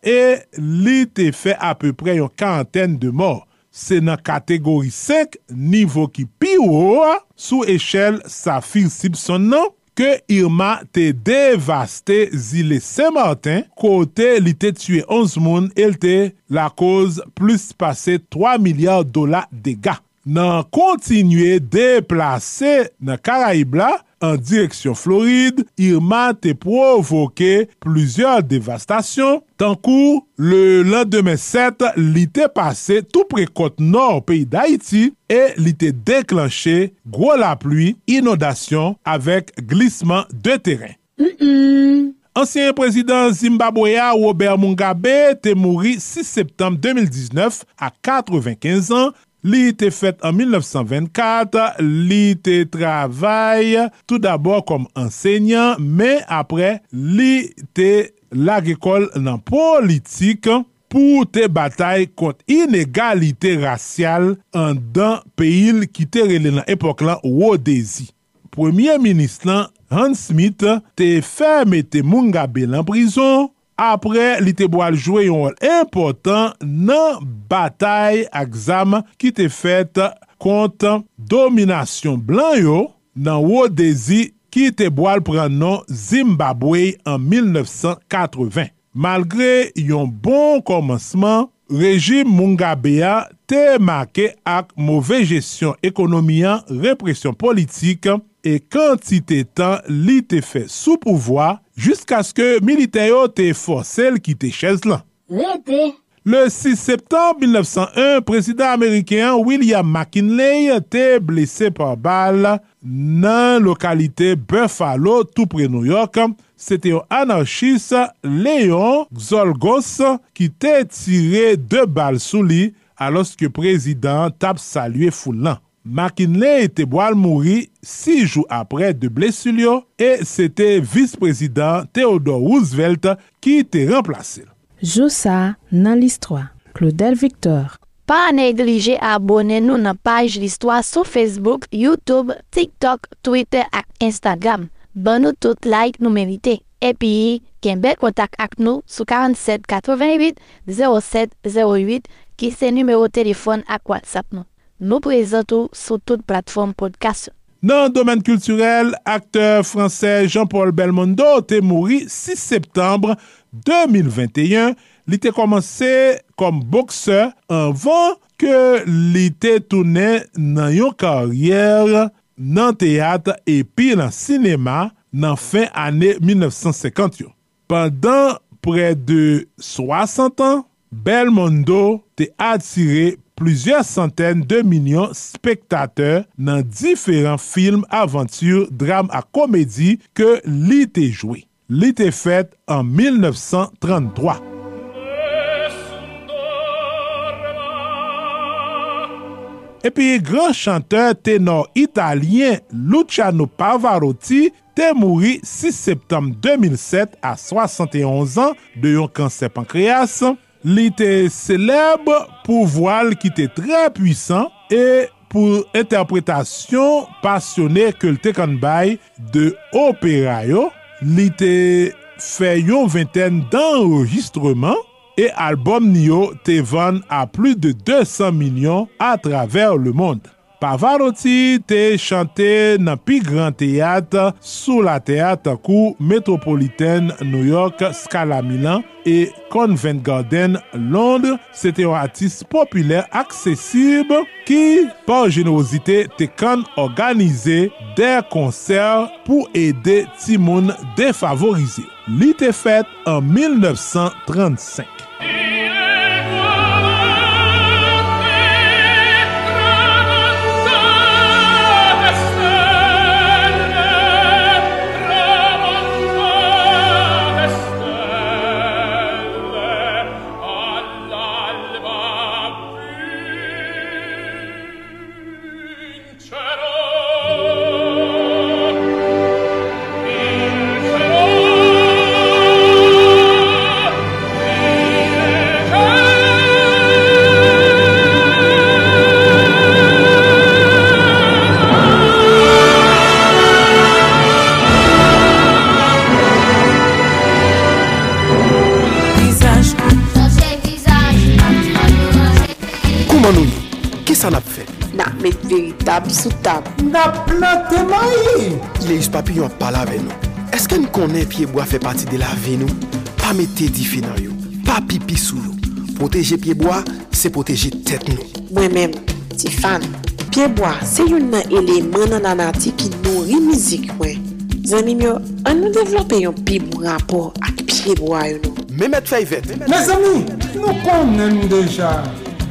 e li te fe a peu pre yon kanten de mor. Se nan kategori 5, nivou ki pi ou ou sou eshel Safir-Simpson nan, ke Irma te devaste zile Saint-Martin, kote li te tue 11 moun el te la koz plus pase 3 milyard dola dega. nan kontinye deplase nan Karaibla an direksyon Floride, Irma te provoke plusieurs devastasyon. Tankou, le landemen 7, li te pase tout prekote nor peyi d'Haïti e li te deklanche gwo la ploui, inodasyon avek glisman de teren. Mm -mm. Ansyen prezident Zimbabwea Robert Mugabe te mouri 6 septembre 2019 a 95 an Li te fet en 1924, li travay tout d'abord kom ensegnan, men apre li te lag ekol nan politik pou te batay kont inegalite rasyal an dan peyil ki te rele nan epok lan Wodezi. Premier ministran Hans Smith te ferme te Mungabe lan prison. apre li te boal jwe yon rol important nan batay aksam ki te fet kont dominasyon blan yo nan Wodezi ki te boal pran nan Zimbabwe an 1980. Malgre yon bon komansman, rejim Mungabea te make ak mouve jesyon ekonomian, represyon politik, e kantite tan li te fe sou pouvoi Jusk aske militeyo te fosel ki te chez lan. Le 6 septembre 1901, prezident Ameriken William McKinley te blese par bal nan lokalite Buffalo tout pre New York. Sete yo anarchis Leon Zolgos ki te tire de bal sou li aloske prezident tap salye foulan. McKinley te boal mouri 6 jou apre de blesulyo e sete vice-prezident Theodore Roosevelt ki ete remplasil. Joussa nan list Claudel Victor. Pa neglije abone nou nan paj list sou Facebook, Youtube, TikTok, Twitter ak Instagram. Ban nou tout like nou merite. Epi, ken bel kontak ak nou sou 47 88 07 08 ki se numero telefon ak WhatsApp nou. Nou prezentou sou tout platform podcast. Nan domen kulturel, akteur fransè Jean-Paul Belmondo te mouri 6 septembre 2021. Li te komanse kom bokse anvan ke li te toune nan yon karyer nan teyat epi nan sinema nan fin ane 1950 yo. Pendan pre de 60 an, Belmondo te atire plizye santen de milyon spektateur nan diferent film, aventur, dram a komedi ke li te jwe. Li te fet an 1933. Epi, gran chanteur tenor italien Luciano Pavarotti te mouri 6 septem 2007 a 71 an de yon kanser pankreas. Li te seleb pou voal ki te tre puisan e pou interpretasyon pasyonè ke lte kanbay de opera yo. Li te fe yon vinten d'enregistreman e albom ni te van a plu de 200 milyon a traver le monde. Pavarotti te chante nan pi gran teyat sou la teyat kou Metropolitan New York, Scala Milan e Convent Garden Londres. Se te yon atis popüler aksesib ki por genosite te kan organize der konser pou ede timoun defavorize. Li te fet an 1935. tab sou tab. Na plante mayi! Ileus papillon pala ve nou. Eske nou konen piyeboa fe pati de la ve nou? Pa mette di fe nan yo. Pa pipi sou yo. Proteje piyeboa, se proteje tet nou. Mwen men, ti fan, piyeboa se yon nan eleman nan anati ki nori mizik mwen. Zanmim yo, an nou devlope yon pi bon rapor ak piyeboa yo nou. Memet fey vet. Mes ami, nou konen deja.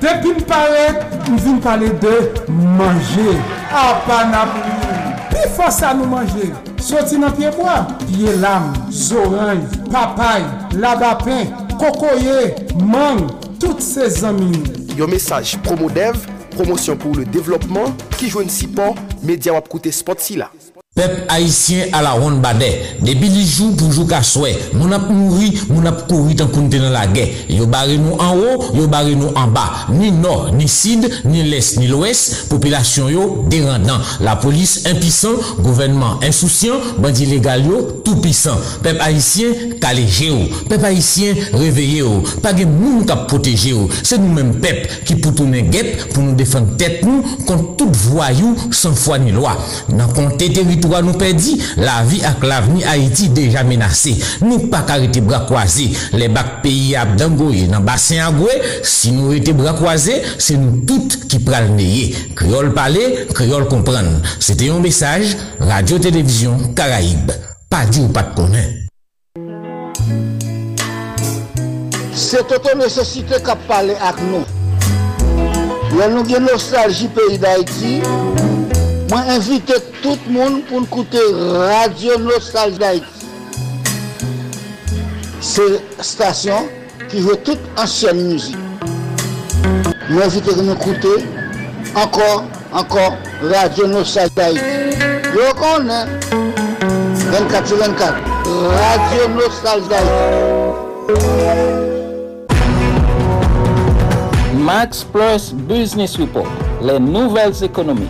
Depi m pale, m vin pale de manje. A ah, pa nan pou. Pi fasa nou manje. Soti nan piye mwa. Piye lam, zoranj, papay, labapen, kokoye, mang, tout se zamin. Yo mesaj promo dev, promosyon pou le devlopman, ki jwen si pon, media wap koute spot si la. Pep haïtien à la ronde badè. Depuis les jours pour jouer qu'à souhait. Mon ap mouri, mon ap couru tant qu'on dans la guerre. Yo barré nous en haut, yo barré nous en bas. Ni nord, ni sud, ni l'est, ni l'ouest. Population yo dérendant. La police impuissant, gouvernement insouciant, bandit légal yo tout puissant. Pep haïtien calégé yo. Pep haïtien réveillé yo. Pas moun kap protéger yo. C'est nous-mêmes pep qui pour tourner guette pour nous défendre tête nous contre tout voyou sans foi ni loi. Nous perdit, la vie avec l'avenir Haïti déjà menacé. Nous pas arrêter bras croisés. Les bacs pays à Dangoye, dans bassin à si nous étions bras croisés, c'est nous toutes qui pral neye. Créole parler, créole comprendre. C'était un message, Radio-Télévision Caraïbe. Pas dit ou pas de connaître. C'est auto nécessité qu'a parlé avec nous. Là, nous avons nostalgie pays d'Haïti. Moi, invite tout le monde pour écouter Radio Nostalgie d'Haïti. C'est une station qui joue toute ancienne musique. Moi, invite nous écouter encore, encore Radio Nostalgie d'Haïti. Vous connaissez 24 sur 24. Radio Nostalgie d'Haïti. Max Plus Business Report, les nouvelles économiques,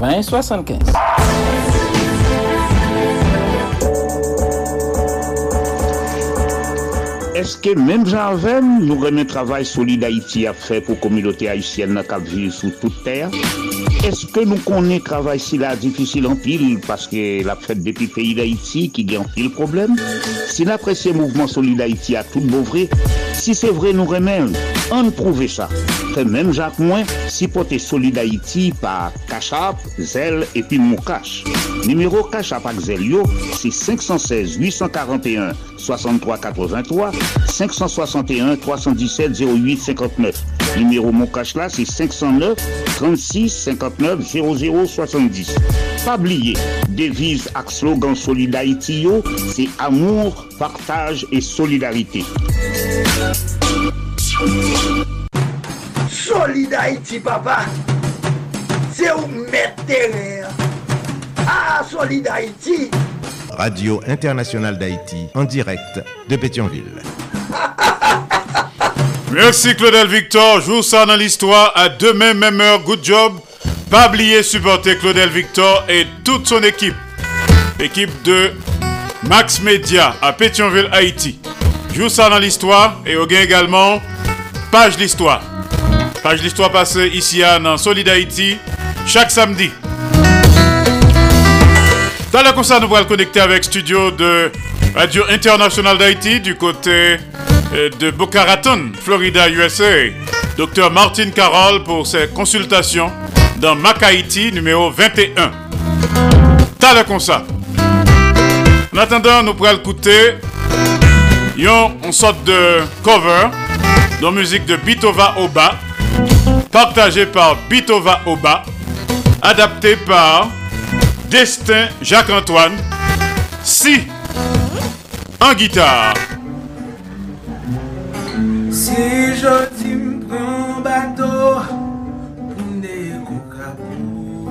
2075. Est-ce que même j'avais, nous remet travail solide Haïti à faire pour la communauté haïtienne qui vit sous toute terre? Est-ce que nous connaissons travail si là difficile en pile parce que la fête depuis pays d'Haïti qui a en pile problème? Si l'apprécié mouvement solide Haïti a tout beau vrai, si c'est vrai nous remet, on prouve ça. Fait même Jacques Moins, si porté solide Haïti par Cachap, Zel et puis Moukache. Numéro Cachap avec Zel yo, c'est 516 841 63 83 561 317 08 59. Numéro Moukache là, c'est 509 36 59 00 70. Pas oublier, devise ak slogan Solid Haïti yo, c'est amour, partage et solidarité. Solid Haïti, papa. C'est où mettre terrain? Ah, Solid Haïti. Radio Internationale d'Haïti, en direct de Pétionville. Merci Claudel Victor. Joue ça dans l'histoire. À demain, même heure. Good job. Pas oublier supporter Claudel Victor et toute son équipe. Équipe de Max Media à Pétionville, Haïti. Joue ça dans l'histoire et au gain également Page l'histoire. Page l'histoire passée ici à dans Solid Haïti chaque samedi. Dans le concert, nous allons connecter avec studio de Radio Internationale d'Haïti du côté euh, de Boca Raton, Florida, USA. Docteur Martin Carroll pour ses consultations dans Mac Haïti numéro 21. Dans le concert. En attendant, nous pourrons écouter une sorte de cover dans musique de Bitova Oba, partagé par Bitova Oba, adapté par Destin Jacques-Antoine, si en guitare. Si je dis me prends bateau pour ne capot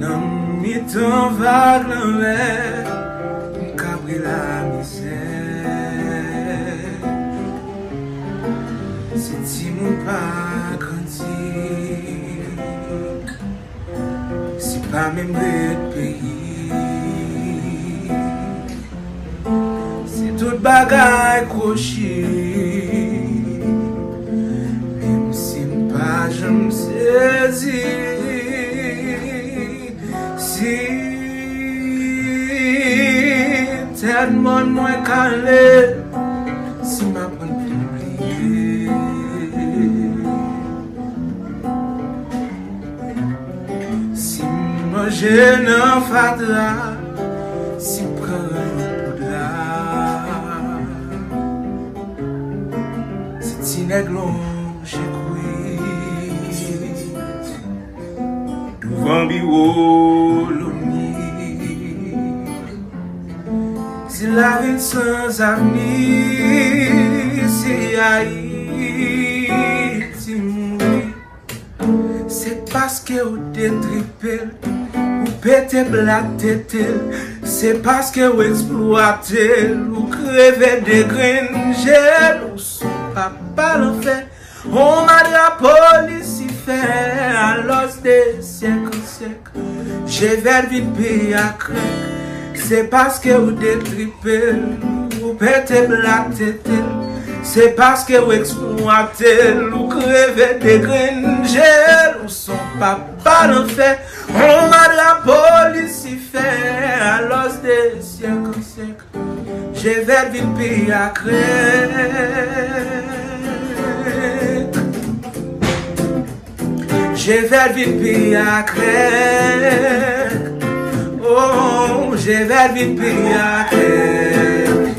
Non mi temps vague que la misère. Se ti moun pa grandi Se pa mèm lèd peyi Se tout bagay krochi Mèm si mpa jom sezi Tet moun mwen kale Si ma pon pliye Si manje nan fatra Si pran poudra Si ti neglon jekwe Douvan biwolo Si la vin sans avni Se yayi ti moui Se paske ou detripel Ou pete blatetel Se paske ou eksploatel Ou kreve degrenjel Ou sou pa palon fe On ma de la polisi fe A los de siècle siècle Je ver vin pi akrek Se paske ou detripel, ou pete blak tetel Se paske ou eksploatel, ou kreve degrenjel Ou son papa nan fe, on va la polisi fe. A los de syek an syek, je vel vin pi akrek Je vel vin pi akrek Oh, j'ai vers vite craindre.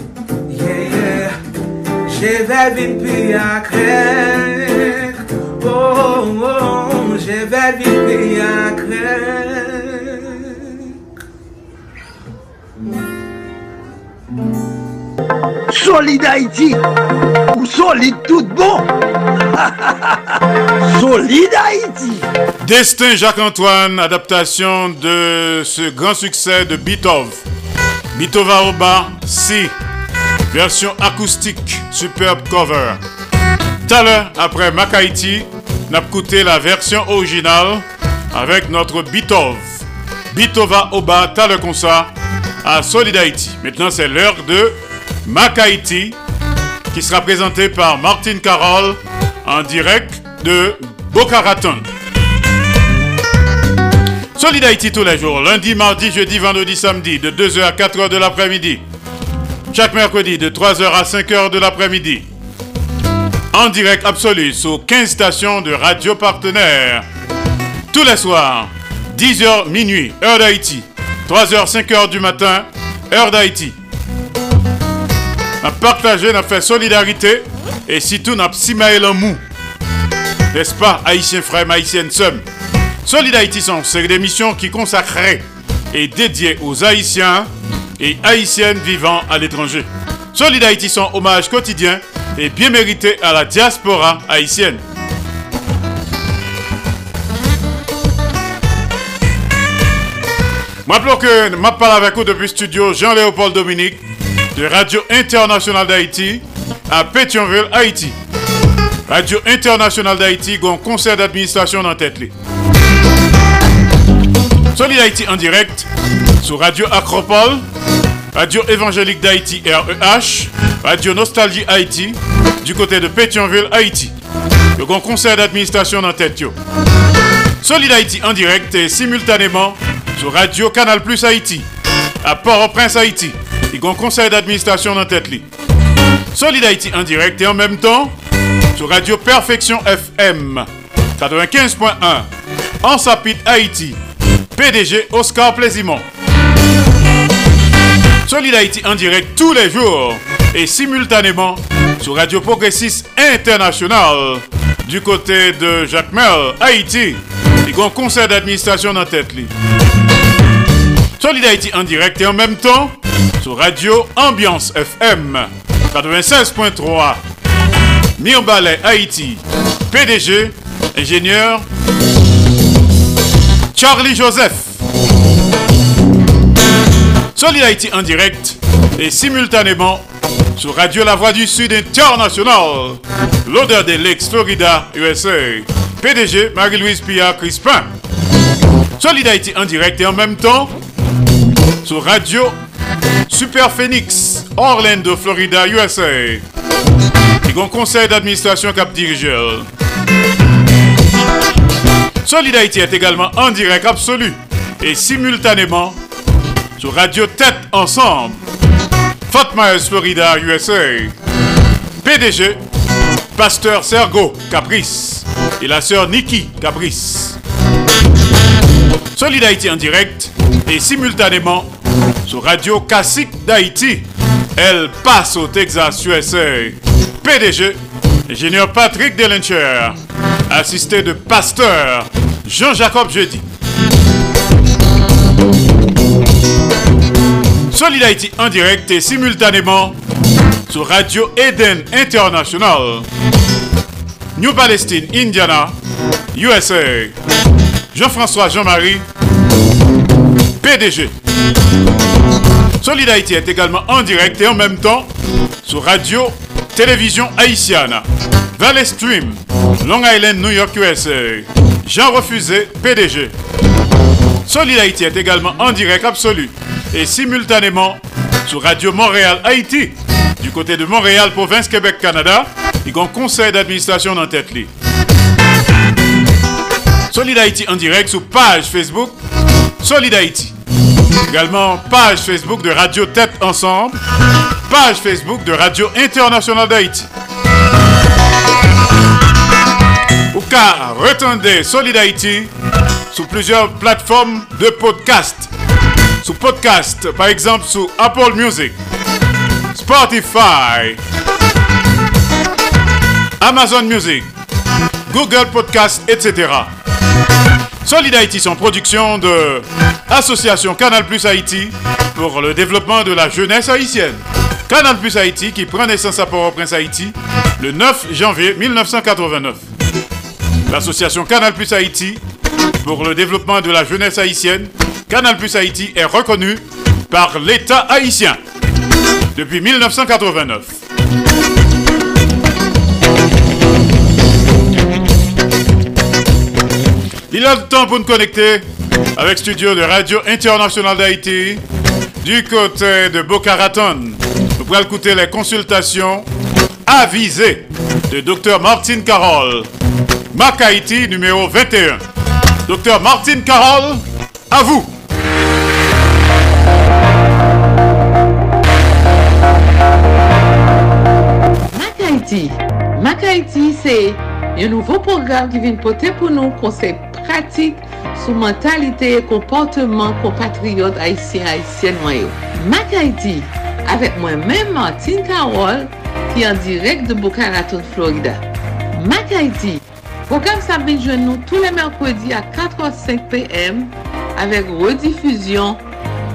Yeah, yeah. J'ai vers vite à craindre. Oh, oh, j'ai vers vite pays Solide Haïti ou solide tout bon Solide Haïti Destin Jacques-Antoine, adaptation de ce grand succès de Beethoven. Beethoven Oba, si, version acoustique, superbe cover. Tout après Makaiti, n'a écouté la version originale avec notre Beethoven. Beethoven Oba, t'as le concert à Solid Haïti. Maintenant, c'est l'heure de Makaiti qui sera présenté par Martine Carole en direct de Boca Raton. Solid Haïti tous les jours, lundi, mardi, jeudi, vendredi, samedi, de 2h à 4h de l'après-midi. Chaque mercredi, de 3h à 5h de l'après-midi. En direct absolu sur 15 stations de radio partenaires. Tous les soirs, 10h minuit, heure d'Haïti. 3h, 5h du matin, heure d'Haïti. On a partagé, on a fait solidarité et surtout on a simaé le mou. N'est-ce pas, haïtiens frères, haïtiennes sœurs Solid Haïti c'est des missions qui consacrées et dédiées aux haïtiens et haïtiennes vivant à l'étranger. Solid Haïti sont hommage quotidien et bien mérité à la diaspora haïtienne. Rappelons que je parle avec vous depuis le studio Jean-Léopold Dominique de Radio Internationale d'Haïti à Pétionville, Haïti. Radio Internationale d'Haïti un conseil d'administration dans tête. Solid Haïti en direct sur Radio Acropole, Radio Évangélique d'Haïti REH, Radio Nostalgie Haïti du côté de Pétionville, Haïti. Le grand conseil d'administration dans tête. Solid Haïti en direct et simultanément sur Radio Canal Plus Haïti à Port-au-Prince, Haïti. Il y conseil d'administration dans tête. Solid Haïti en direct et en même temps sur Radio Perfection FM 95.1 en Sapit Haïti. PDG Oscar Plaisimont. Solid Haïti en direct tous les jours et simultanément sur Radio Progressiste International du côté de Jacques Mel, Haïti. Il y conseil d'administration dans tête. Solid Haïti en direct et en même temps sur Radio Ambiance FM 96.3 Mirbalet Haïti PDG ingénieur Charlie Joseph Solid Haïti en direct et simultanément sur Radio La Voix du Sud International. L'odeur de l'ex Florida, USA. PDG Marie-Louise Pia Crispin. Solid Haïti en direct et en même temps sur Radio Super Phoenix, Orlando, Florida, USA. Et un conseil d'administration cap dirigeur. Solid est également en direct absolu et simultanément sur Radio Tête Ensemble, Fort Florida, USA. PDG, Pasteur Sergo Caprice et la sœur Nikki Caprice. Solid en direct et simultanément Radio Classique d'Haïti, Elle passe au Texas, USA. PDG, ingénieur Patrick Delencher, assisté de Pasteur Jean-Jacob Jeudi. Solid Haïti en direct et simultanément sur Radio Eden International, New Palestine, Indiana, USA. Jean-François Jean-Marie, PDG. Solid Haïti est également en direct et en même temps sur Radio Télévision Haïtienne, Valley Stream, Long Island, New York, USA. Jean Refusé, PDG. Solid Haïti est également en direct absolu et simultanément sur Radio Montréal Haïti, du côté de Montréal, province Québec, Canada, et un conseil d'administration dans tête Solid Haïti en direct sur page Facebook Solid Haïti. Également page Facebook de Radio Tête Ensemble, page Facebook de Radio Internationale d'Haïti. Ou car retendez Solid Haïti sur plusieurs plateformes de podcast. Sous podcast, par exemple, sur Apple Music, Spotify, Amazon Music, Google Podcast, etc. Solid Haïti sont production de Association Canal Plus Haïti pour le développement de la jeunesse haïtienne. Canal Plus Haïti qui prend naissance à Port-au-Prince Haïti le 9 janvier 1989. L'association Canal Plus Haïti pour le développement de la jeunesse haïtienne, Canal Plus Haïti est reconnue par l'État haïtien depuis 1989. Il a le temps pour nous connecter avec studio de Radio Internationale d'Haïti du côté de Boca Raton. Nous pourrons écouter les consultations avisées de Dr Martine Carole, Mac Haïti numéro 21. Dr Martine Carole, à vous. Mac Haïti. Mac Haïti, c'est un nouveau programme qui vient porter pour nous conseils pratiques sur mentalité et comportement compatriotes haïtiens haïtiennes noyaux. Mac Haïti, avec moi-même Martine qui est en direct de Boca Raton, Florida. Mac Haïti, programme ça vient joindre nous tous les mercredis à 4h05 p.m. avec rediffusion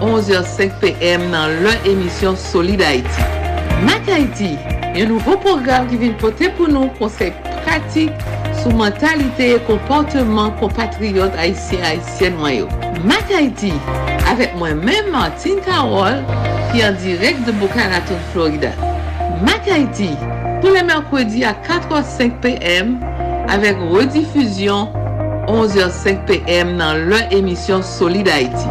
11h05 p.m. dans leur émission Solid Haïti. Mac Haïti, un nouveau programme qui vient porter pour nous pratik sou mentalite e komportman kompatriot Haitien Haitien mwen yo. Mak Haiti, avèk mwen mèm Martin Karol, ki an direk de Boca Raton, Florida. Mak Haiti, pou le mèrkwedi a 4h05 pm, avèk redifuzyon 11h05 pm nan lè emisyon Solid Haiti.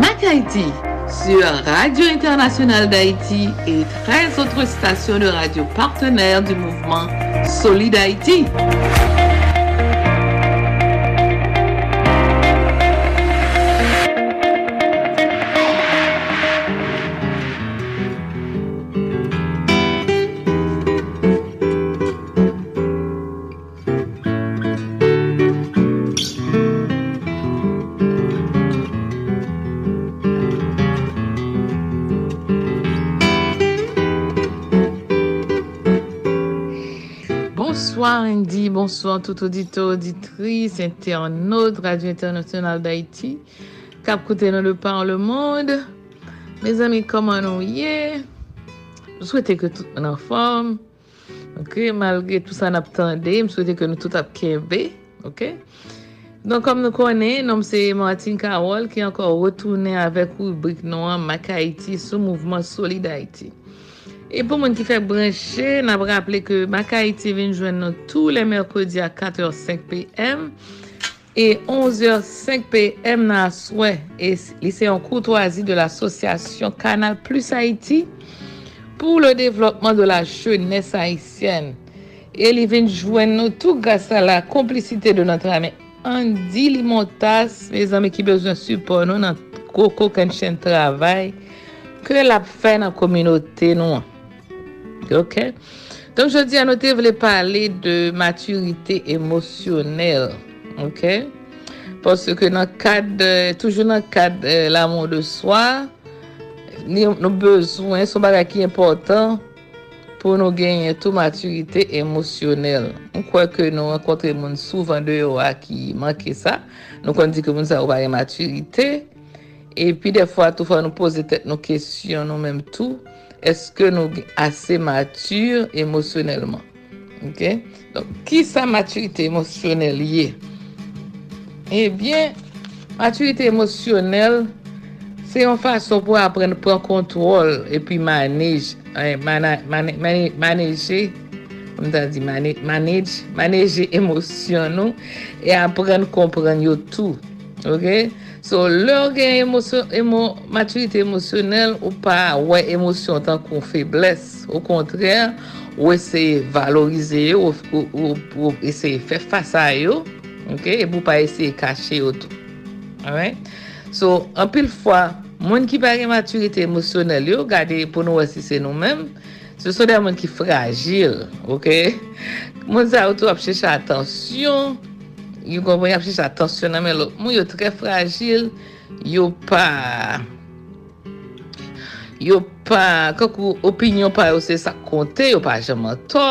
Mak Haiti, sur Radio Internationale d'Haïti et 13 autres stations de radio partenaires du mouvement Solid Haïti. Bonsoir tout auditeur, auditrice, internaute, Radio Internationale d'Haïti, kap koute nan le par le monde. Mes ami, koman nou ye? Jou souwete ke tout nan form. Ok, malge tout sa nap tende, m souwete ke nou tout ap kebe. Ok? Don kom nou konen, nom se Martin Karol ki ankor retourne avek ou brik nou an Maka Haiti sou mouvment Solid Haiti. E pou moun ki fè branche, nan ap rappele ke Maka ITV njwen nou tou le merkodi a 4h05 pm e 11h05 pm nan aswe e lise yon koutouazi de l'association Kanal Plus Haiti pou le devlopman de la chounes haitienne. E li ven jwen nou tou grasa la komplicite de notre ame Andy Limontas, me zame ki bezwen supon nou nan koko ken chen travay ke la fè nan kominote nou an. OK? Donc, je dis à noter, je voulais parler de maturité émotionnelle. OK? Parce que dans le cadre, toujours dans le cadre de l'amour de soi, nos besoins sont des importants pour nous gagner toute maturité émotionnelle. On croit que nous rencontrons souvent de qui manquent ça. Nous on dit que nous avons une maturité. Et puis des fois, tout fois, nous poser nos questions nous-mêmes tout. Est-ce que nous sommes assez matures émotionnellement? OK? Donc, qui sa maturité émotionnelle? Eh bien, maturité émotionnelle, c'est une façon pour apprendre à prendre contrôle et puis manager manager, comme tu as dit, manage, manager émotion et apprendre à comprendre tout. OK? So, leur maturité émotionnelle ou pas, ouais, émotion tant qu'on faiblesse. Au contraire, ou essayer de valoriser ou, de faire face à eux. Et pour pas essayer de cacher tout. Alright? So, un pile fois, Moun ki pari maturite emosyonel yo, gade pou nou wasi se nou men, se son de moun ki fragil, ok? Moun sa ou tou ap chèche atensyon, Yo konpon ap chèche atensyon nan men lot. Moun yo tre fragil, yo pa... Yo pa... Kakou opinyon pa yo se sa konte, yo pa jaman to.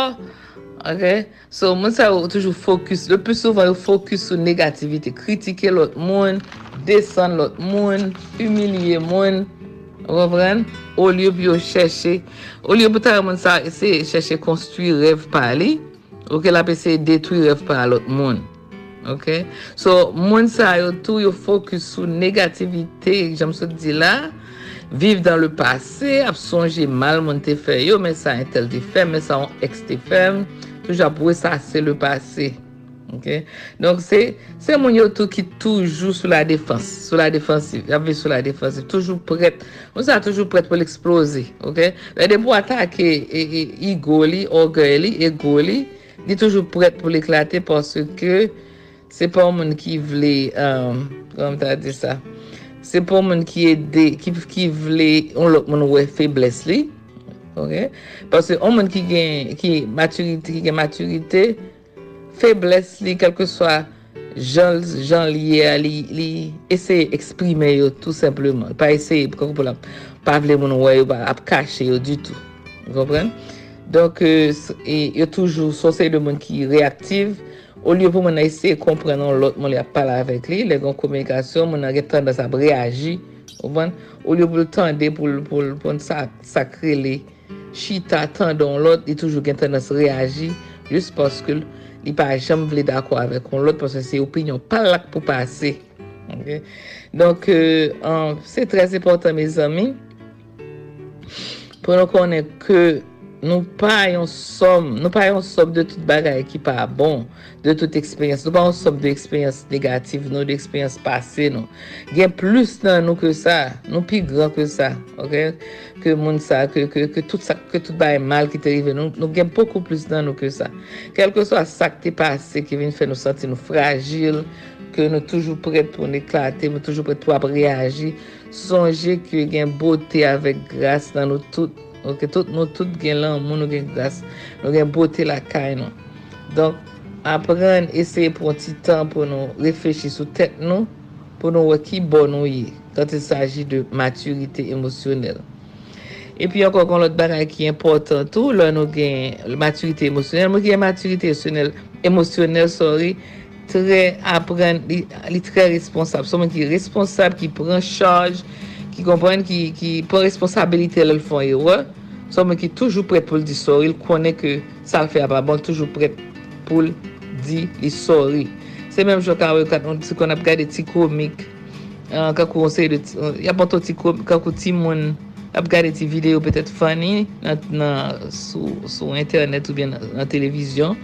Ok? So moun sa yo toujou fokus. Le plus souvan yo fokus sou negativite. Kritike lot moun, desan lot moun, umilye moun. Rovren, ou liyo bi yo chèche, ou liyo boutan yon moun sa ese chèche konstruy rev pa li, ou ke la pe se detwi rev pa lot moun. Ok? So, moun sa yo tou yo fokus sou negativite, jam sou di la, viv dan le pase, ap sonje mal moun te fe yo, men sa entel te fe, men sa an ex te fe, touj ap wè sa se le pase. Ok? Donk se, se moun yo tou ki toujou sou la defans, sou la defansiv, ap vi sou la defansiv, toujou pret, moun sa toujou pret pou l'eksplosi. Ok? Lè de pou atake e, e, i goli, orge li, e goli, di toujou pret pou l'eklate pwase ke Se pa ou moun ki vle, um, kom ta di sa, se pa ou moun ki ede, ki, ki vle, on lop moun wè febles li, ok? Pase ou moun ki gen, ki maturite, ki gen maturite, febles li, kelke swa, jan, jan liye li, li, eseye eksprime yo tout simplement, pa eseye, pa vle moun wè yo, pa ap kache yo du tout, kompren? Donk, euh, yo toujou, sosey de moun ki reaktive, ou liyo pou moun eseye kompren non lot moun li ap pala avek li, le gon komunikasyon, moun an getan da sa breaji, ou liyo pou l'tande pou sakre li, chita tandon lot, li toujou getan da sa reaji, jist paske l li pa jam vle d'akwa avek kon lot, pwese se opinyon palak pou pase. Donk, se trez epotan, me zami, pou nou konen ke Nou pa yon som, nou pa yon som de tout bagay ki pa bon, de tout eksperyans. Nou pa yon som de eksperyans negatif nou, de eksperyans pase nou. Gen plus nan nou ke sa, nou pi gran ke sa, ok? Ke moun sa, ke, ke, ke tout sa, ke tout bagay mal ki te rive nou, nou gen pokou plus nan nou ke sa. Kelke so a sa ki te pase, ki vin fè nou santi nou fragil, ke nou toujou prèt pou n'eklate, nou toujou prèt pou ap reagi, sonje ki gen bote avèk grase nan nou tout, Ok, tout nou tout gen lan, moun nou gen glas, nou gen bote la kay nou. Donk, apren eseye pou an ti tan pou nou reflechi sou tet nou, pou nou wè ki bon nou ye, kante il saji de maturite emosyonel. E pi ankon kon lot bagay ki important tou, lò nou gen maturite emosyonel, moun gen maturite emosyonel sorry, tre apren, li, li tre responsab, son moun ki responsab, ki pren chanj, ki kompren ki pou responsabilite lè l fon yo wè, son men ki toujou prèt pou l di sori, l konè ke sa l fè apabon, toujou prèt pou l di li sori. Se menm jò ka wè kat, si kon ap gade ti komik, kakou onsey de, yapantou ti komik, kakou ti moun, ap gade ti video petèt fany, nan sou internet ou bien nan televizyon,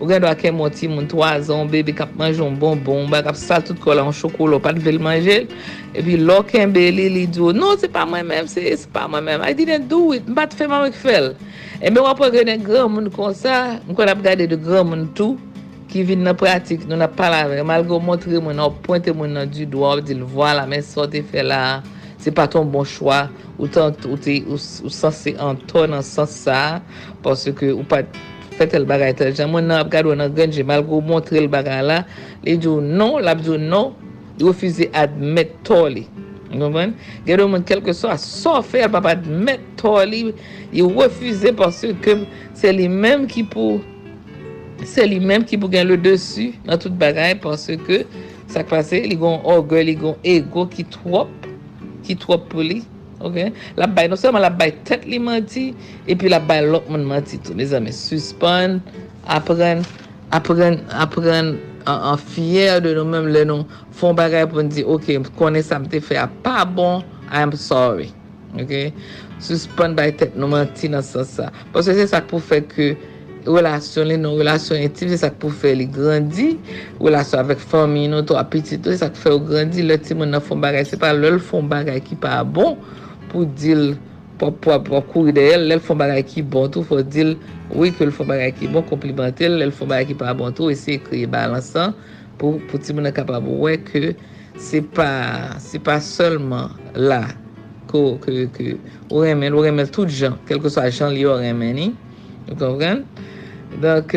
ou gen do akè moun ti moun 3 an, bebe kap manjoun bonbon, bak ap sal tout kola an chokolo, pat vel manjel, epi lò kenbe li li dwo, non se pa mwen menm, se pa mwen menm, I didn't do it, mbat fè mwen wèk fèl. E mwen wap wè genen gran moun kon sa, mwen ap gade de gran moun tou, ki vin nan pratik, nou nan pala vè, malgo montre moun, ou pointe moun nan du dwa, ou di l vwa la, men so te fè la, se pa ton bon chwa, ou sanse an ton an sanse sa, pwase ke ou pat fè tel bagay tel jan. Mwen non, nan ap gado nan genje malgo montre l bagay non, la, li djou non, lap djou non, li refize admet to li. Mwen gado mwen kelke so a so fè, al pa pa admet to li, li refize porsye ke se li menm ki pou, se li menm ki pou gen le desu nan tout bagay porsye ke sak pase, li gon orgue, li gon ego ki trop, ki trop pou li. La bay, non seman la bay tet li manti E pi la bay lok moun manti Tou me zame suspon Apren, apren, apren An fiyer de nou menm le nou Fon bagay pou n di Ok, konen sa mte fe a bon I'm sorry. Suspon bay tet nou manti nan sa sa Parce se sak pou fe ke relasyon li nou, relasyon intim, se sak pou fè li grandi, relasyon avèk fòmi nou, to apetito, se sak fè grandi, lè ti moun nan fòn bagay, se pa ki pa bon, pou dil, pou kouri de el, lèl fòn bagay ki bon tou, fò dil, wè ke fòn bagay ki bon, lèl bagay ki bon tou, esi kriye balansan, pou ti moun nan kapab wè ke, se pa, se pa remèl tout jan, kelke so a jan li konvren? Donk,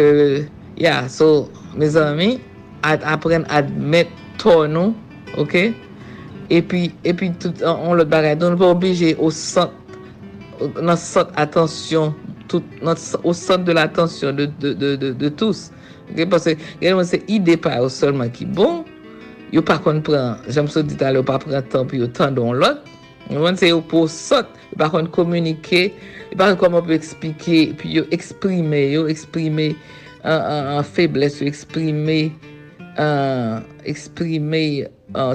ya, so, me zami, apren admet to nou, ok? E pi, e pi, tout, on lot bagay. Donk, nou pa oblige ou sot, nan sot atensyon, tout, nan sot, ou sot de l'atensyon de, de, de, de, tous. Parce, gen mwen se ide pa ou solman ki bon, yo pa kon pren, jem so dit ale, yo pa pren tan, pi yo tan don lot, mwen se yo pou sot, yo pa kon komunike, E pa kon kon pou eksplike, pi yo eksprime, yo eksprime an febles, yo eksprime, eksprime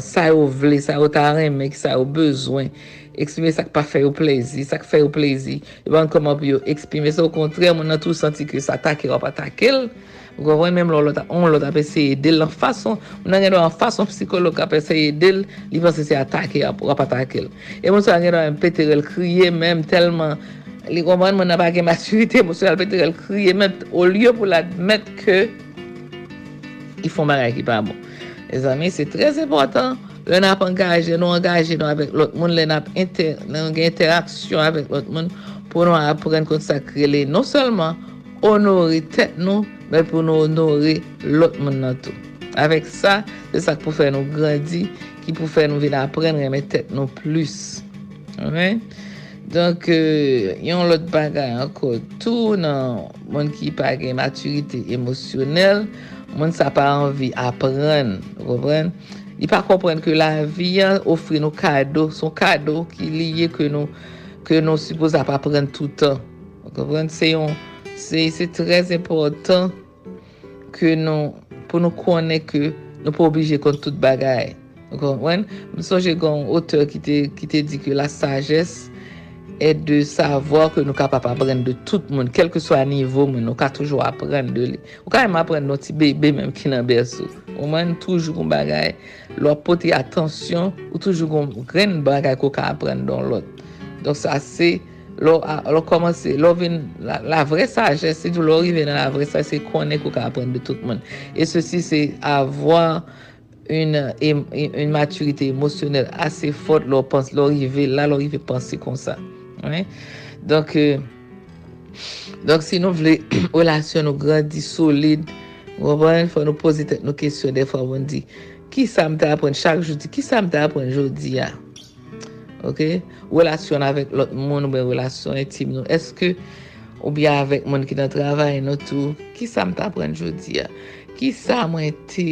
sa yo vle, sa yo tareme, sa yo bezwen, eksprime sa ki pa fè yo plezi, sa ki fè yo plezi. Pa kon kon pou yo eksprime, sa yo kontre, moun an tou santi ki sa take rop atakel, moun kon vwen menm loun lot apè seye del, an fason, moun an gen do an fason psikolog apè seye del, li panse se atake rop atakel. E moun se an gen do an peterel kriye menm telman, Li komand moun apake maturite, moun se alpete el kriye men, ou liyo pou la ke, fon bagay ki pa bon. E zami, se trez important, le nap angaje, nou angaje nou avek lot moun, le nap interaksyon avek lot moun, pou nou apren konsakre li, non selman, onori tet nou, men pou nou onori lot moun nan tou. Avek sa, se sak pou fè nou grandi, ki pou fè nou vin apren reme tet nou plus. Ok? Donk, euh, yon lot bagay anko tou nan moun ki page maturite emosyonel, moun sa pa anvi apren, repren. Di pa kompren ke la vi an ofri nou kado, son kado ki liye ke nou ke nou suppose ap apren toutan. Repren, se yon, se se trez important ke nou, pou nou konen ke nou pou oblige kon tout bagay. Repren, moun son jè gon oteur ki te di ke la sagesse et de savo ke nou ka pa pa apren de tout moun, kel ke so a nivou moun, nou ka toujou apren de li. Ou ka yon apren nou ti bebe menm ki nan bersou. Ou man toujou kon bagay, lò poti atensyon, ou toujou kon gren bagay ko ka apren don lot. Donk sa se, lò komanse, lò ven la vre sajes, se lò rive nan la vre sajes, se konen ko ka apren de tout moun. Et se si se avwa un maturite emosyonel ase fote lò rive, la lò rive panse kon Oui. Donk, euh, si nou vle relasyon nou grandi, solide, mwen fwa nou pose tek nou kesyon defwa mwen di, ki sa mte apren chak jodi, ki sa mte apren jodi ya? Ah? Ok? Relasyon avèk lot moun ou ben relasyon etim nou, eske ou bya avèk moun ki nan travay nou tou, ki sa mte apren jodi ya? Ki sa mwen te,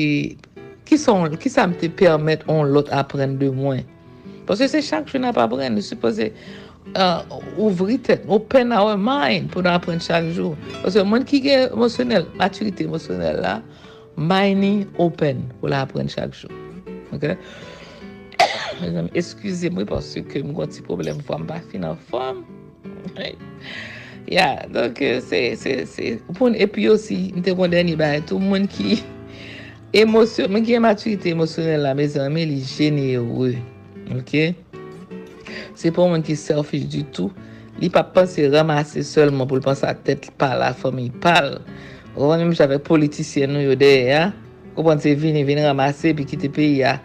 ki, son, ki sa mte permèt on lot apren de mwen? Pwese se chak joun ap apren, nou suppose... Uh, ouvri tet, open our mind pou nan apren chak jou. Pwese moun ki gen emosyonel, maturite emosyonel la, mining open pou la apren chak jou. Ok? Eskuse mwen pwase ke mwen konti problem fwa mba finan fwam. Ya, donk se, se, se, pou epi yo si, mte kon deni ba eto, moun ki emosyon, mwen ki gen maturite emosyonel la, me zanme li jenye ou. Ok? Ok? Se pou moun ki selfish du tout, li pa panse ramase selman pou l a tet pa la fami pal. Ou an mèm javek politisyen nou yo dey ya, ou bon, panse vini vini ramase pi ki te peyi ya,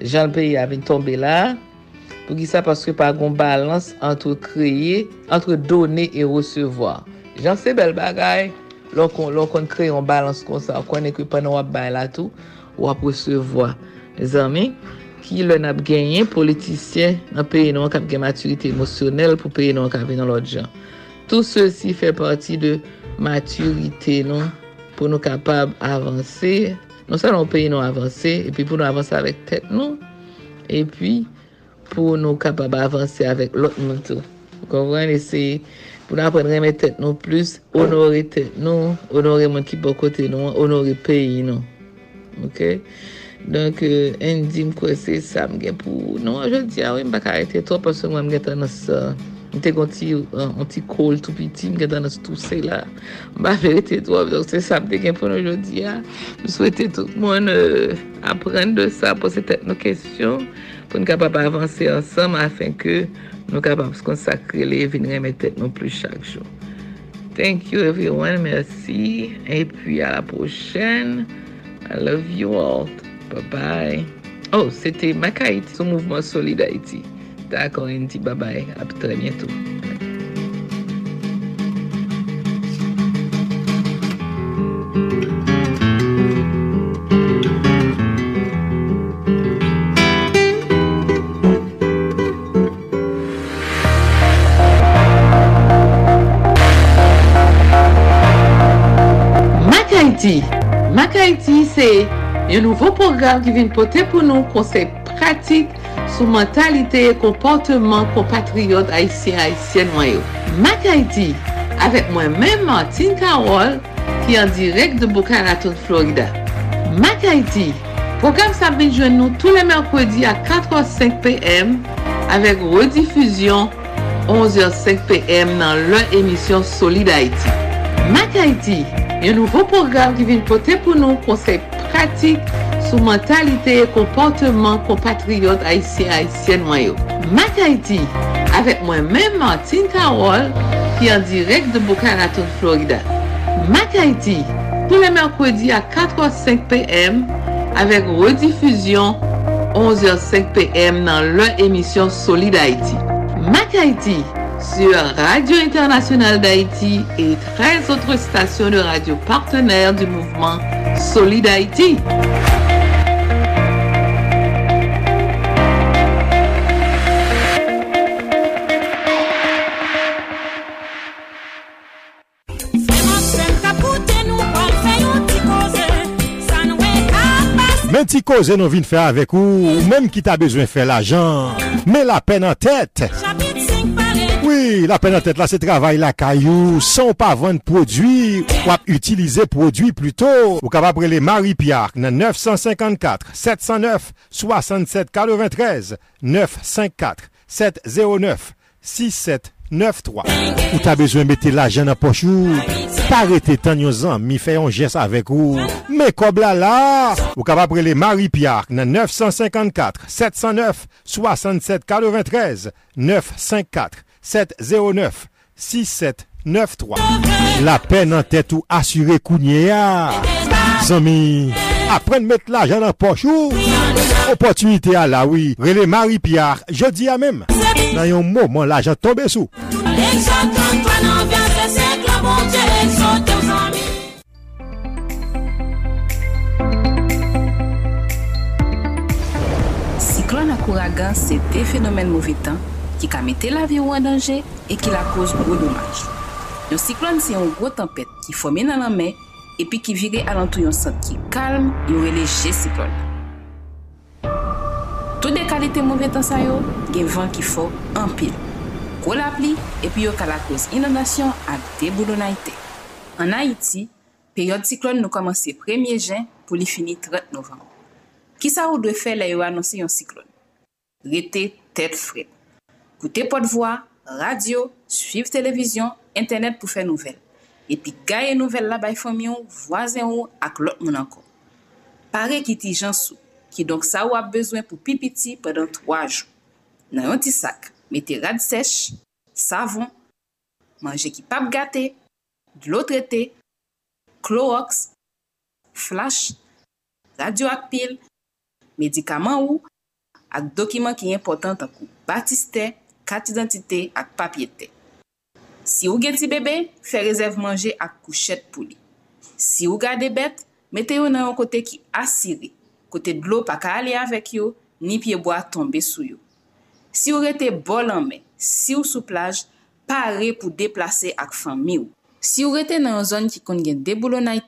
jan l ya vini tombe la, pou ki sa paske pa goun balans antre kreye, antre done e resevoa. Jan se bel bagay, lò kon, kon kreye yon balans kon sa, konen ki pan wap bay la tou, wap resevoa. Zami, ki lè nap genyen, politisyen, nan peye nou an kap gen maturite emosyonel, pou peye nou an kap venon lot jan. Tout se si fè parti de maturite nou, pou nou kapab avanse, non sa nou peye nou avanse, epi pou nou avanse avèk tèt nou, epi, pou nou kapab avanse avèk lot moun tou. Konwen, ese, pou nou apren reme tèt nou plus, onore tèt nou, onore moun ki bo kote nou, onore peyi nou. Ok? Donk, en di mkwe se sa nou, je di, m baka to, paswen mwen tan as, mwen te an ti kol tou piti, tan as tou se la, m arete to, donk se sa mgen gen pou nou, m tout moun apren de sa, tèt nou pou nou kapap avanse ansam afen ke nou kapap skonsakre le tet nou chak. Thank you everyone, mersi, e puis a la prochen. I love you all. Bye bye. Oh, sete Makaiti, sou mouvment Solid Haiti. D'akon, enti, bye bye. A très bientôt. Makaiti. Makaiti, se Yon nouvo program ki vin pote pou nou konsey pratik sou mentalite e komporteman kompatriot Haitien-Haitien wanyo. Mak Haiti, avek mwen men Martin Karol ki an direk de Boca Raton, Florida. Mak Haiti, program sa bin jwen nou tou le merkwedi a 4h05 pm avek redifuzyon 11h05 pm nan lè emisyon Solid Haiti. Mak Haiti, yon nouvo program ki vin pote pou nou konsey pratik pratik sou mentalite e komportman kompatriot Haitien-Haitien mwen yo. Mak Haiti, avèk mwen mèm Martin Karol, ki an direk de Boca Raton, Florida. Mak Haiti, pou le mèrkwedi a 4h05 pm, avèk redifuzyon 11h05 pm nan lè emisyon Solid Haiti. Mak Haiti, sur Radio Internationale d'Haïti et 13 autres stations de radio partenaires du mouvement Solid Haïti. Men ti koze nou vin fè avèk ou, ou menm ki ta bezwen fè l'ajan, men la pen an tèt. Oui, la peine en tête là, c'est travail la caillou. Sans pas vendre produit, ou utiliser produit plutôt. Ou capable les Marie Pierre, 954 709 67 93 954 709 6793. Ou t'as besoin de mettre l'argent dans poche ou pas arrêter tant mi fait un geste avec ou. Mais comme là là, ou capable les Marie Pierre, 954 709 67 93 954 709 6793 La pen nan tèt ou asyre kounye ya. Somi Apren met la jan nan pochou Opotunite a la oui. Rele Marie Pierre Jodi a mem Nan yon mouman la jan tombe sou Siklon akouragan se te fenomen mouvitan ki ka mette la vi ou an danje e ki la koz gwo domaj. Yon siklon se yon gwo tempet ki fome nan lan men epi ki vire alantou yon sot ki kalm yon releje siklon. Tout de kalite mouve tan sa yo, gen van ki fo anpil. Kou la pli epi yo ka la koz inondasyon ak debou na ite. An Haiti, peryode siklon nou komanse premye jen pou li fini 30 novem. Ki sa ou dwe fe la yo anonsi yon siklon? Rete tet fred. Koute podvoi, radio, suiv televizyon, internet pou fè nouvel. Epi gaye nouvel la bay fòmyon, vwazen ou ak lot moun anko. Pare ki ti jansou, ki donk sa ou ap bezwen pou pipiti pedan 3 jou. Nan yon ti sak, mette rad sech, savon, manje ki pap gate, dlo trete, klorox, flash, radio ak pil, medikaman ou, ak dokiman ki yon potant akou batiste, kat identite ak papyete. Si ou gen ti bebe, fe rezerv manje ak kouchet pou li. Si ou gade bet, mete yo nan yon kote ki asiri, kote dlo pa ka ale avek yo, ni pieboa tombe sou yo. Si ou rete bol anme, si ou sou plaj, pare pou deplase ak fami ou. Si ou rete nan yon zon ki kon gen deboulo na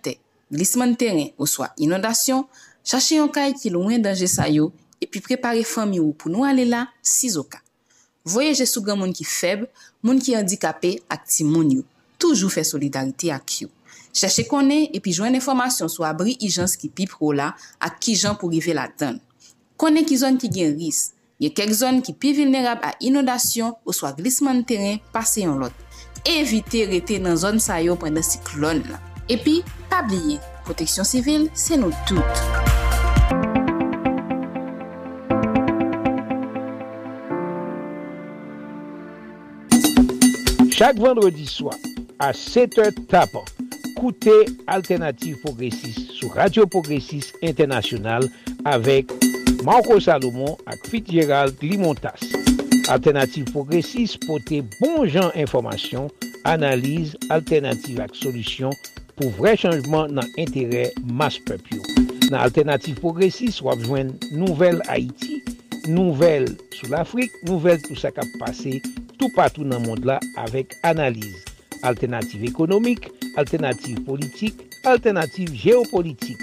glisman teren ou swa inodasyon, chache yon kay ki louen danje sa yo, epi prepare fami ou pou nou ale la si zo ka. Voyeje sou gen moun ki feb, moun ki handikapè ak ti moun yo. Toujou fè solidarite ak yo. Chache konen epi jwen informasyon sou abri i jans ki pi pro la ak ki jan pou rive la tan. Konen ki zon ki gen ris. Ye kek zon ki pi vilnerab a inodasyon ou swa glisman teren pase yon lot. Evite rete nan zon sa yo pwende siklon la. Epi, pabliye, proteksyon sivil se nou tout. Chak vendredi swa, a 7 tapan, koute Alternative Progressive sou Radio Progressive Internasyonal avek Marco Salomon ak Fitzgerald Limontas. Alternative Progressive pote bon jan informasyon, analize, alternative ak solusyon pou vre chanjman nan entere mas pepyo. Nan Alternative Progressive wap jwen nouvel Haiti, nouvel sou l'Afrique, nouvel tout sa kap pase tou patou nan mond la avek analize. Alternative ekonomik, alternative politik, alternative geopolitik.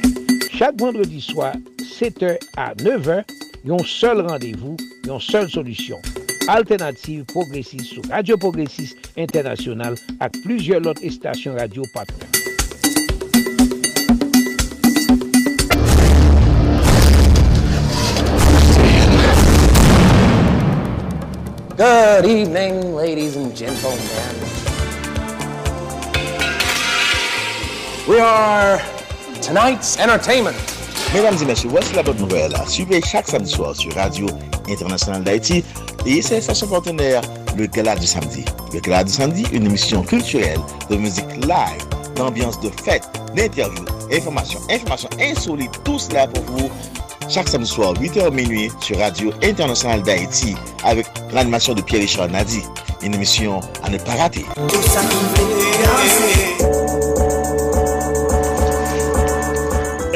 Chak vendredi swa, 7h a 9h, yon sol randevou, yon sol solusyon. Alternative Progressive sou Radio Progressive Internasyonal ak pluzye lot estasyon radio patren. Good evening, ladies and gentlemen. We are tonight's entertainment. Mesdames et messieurs, voici la bonne nouvelle. Suivez chaque samedi soir sur Radio Internationale d'Haïti et ses stations partenaires, le Gala du Samedi. Le Gala du Samedi, une émission culturelle de musique live, d'ambiance de fête, d'interviews, informations, informations insolites, tout cela pour vous. Chaque samedi soir, 8h minuit, sur Radio Internationale d'Haïti, avec l'animation de Pierre-Richard Nadi. Une émission à ne pas rater.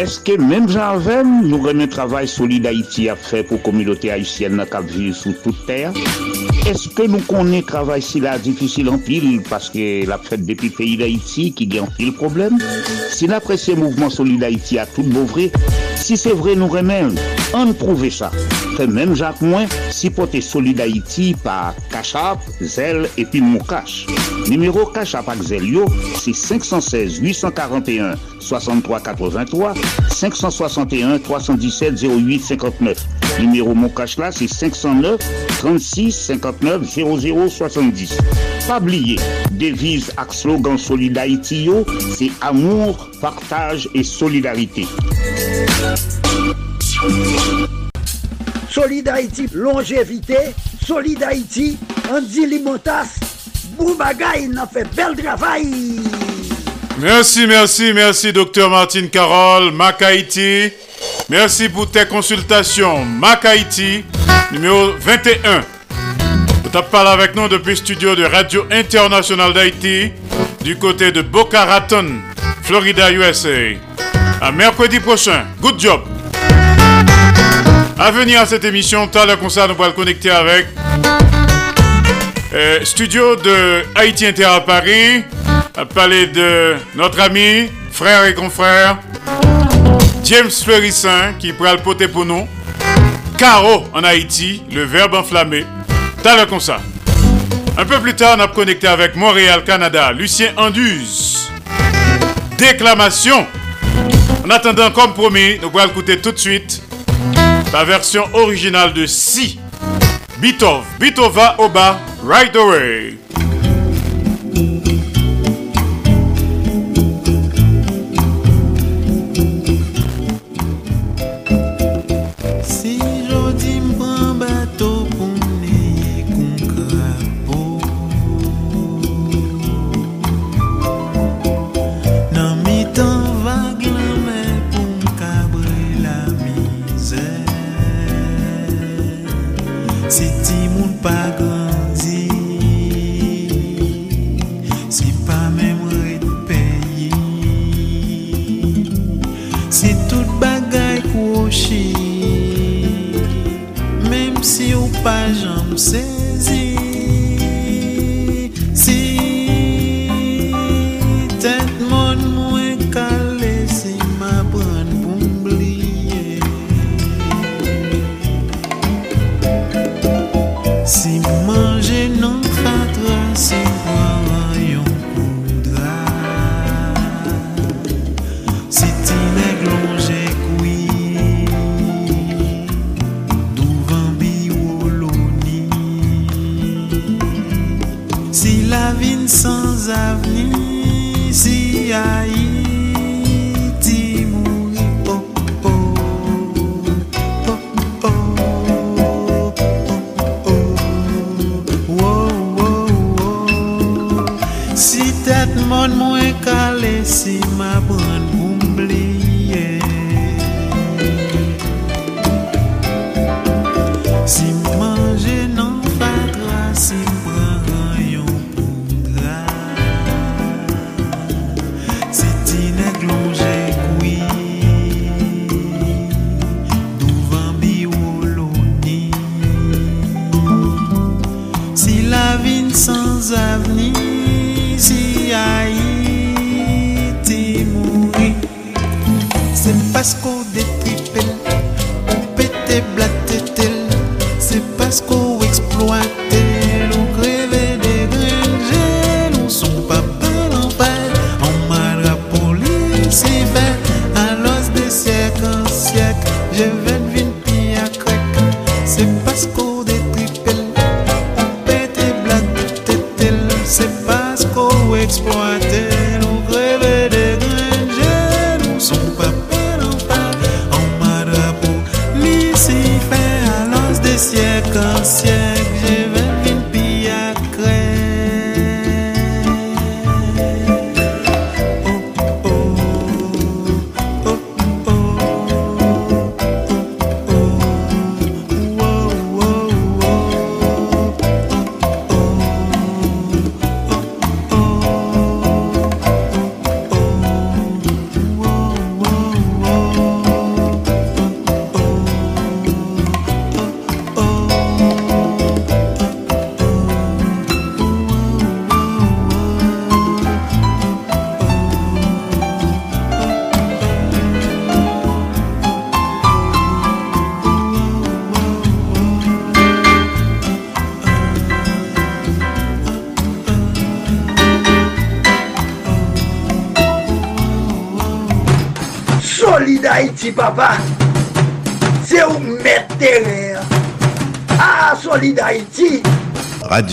Eske menm jan avem nou remen travay solide Haiti a fe pou komilote Haitienne na kap vive sou tout ter? Eske nou konen travay si la difisil an pil paske la fet depi peyi d'Haiti ki gen pil problem? Si la presye mouvment solide Haiti a tout bouvre, si se vre nou remen, an prouve sa. Fe menm jan mwen, si pote solide Haiti pa Kachap, Zel epi Moukache. Numero Kachap ak Zel yo, se 516 841 6383 561 317 08 59. Numéro mon cash là, c'est 509 36 59 00 70. Pas oublier, devise ak slogan Solid Haïti c'est amour, partage et solidarité. Solid Haïti, longévité, Solid Haïti, Andy Limotas, Boubagaï, n'a fait bel travail. Merci, merci, merci, docteur Martine Carole, Mac Haïti. Merci pour tes consultations. Mac Haïti, numéro 21. Tu parlé avec nous depuis le studio de Radio Internationale d'Haïti, du côté de Boca Raton, Florida, USA. À mercredi prochain. Good job. À venir à cette émission, tu as le concert, nous pourrons le connecter avec euh, studio de Haïti Inter à Paris à parler de notre ami, frère et confrère, James Fleurissin, qui pourra le poter pour nous. Caro en Haïti, le verbe enflammé. T'as le ça. Un peu plus tard, on a connecté avec Montréal, Canada, Lucien Anduze. Déclamation En attendant, comme promis, nous allons écouter tout de suite la version originale de Si. Bitov, Bitova Oba, Right Away.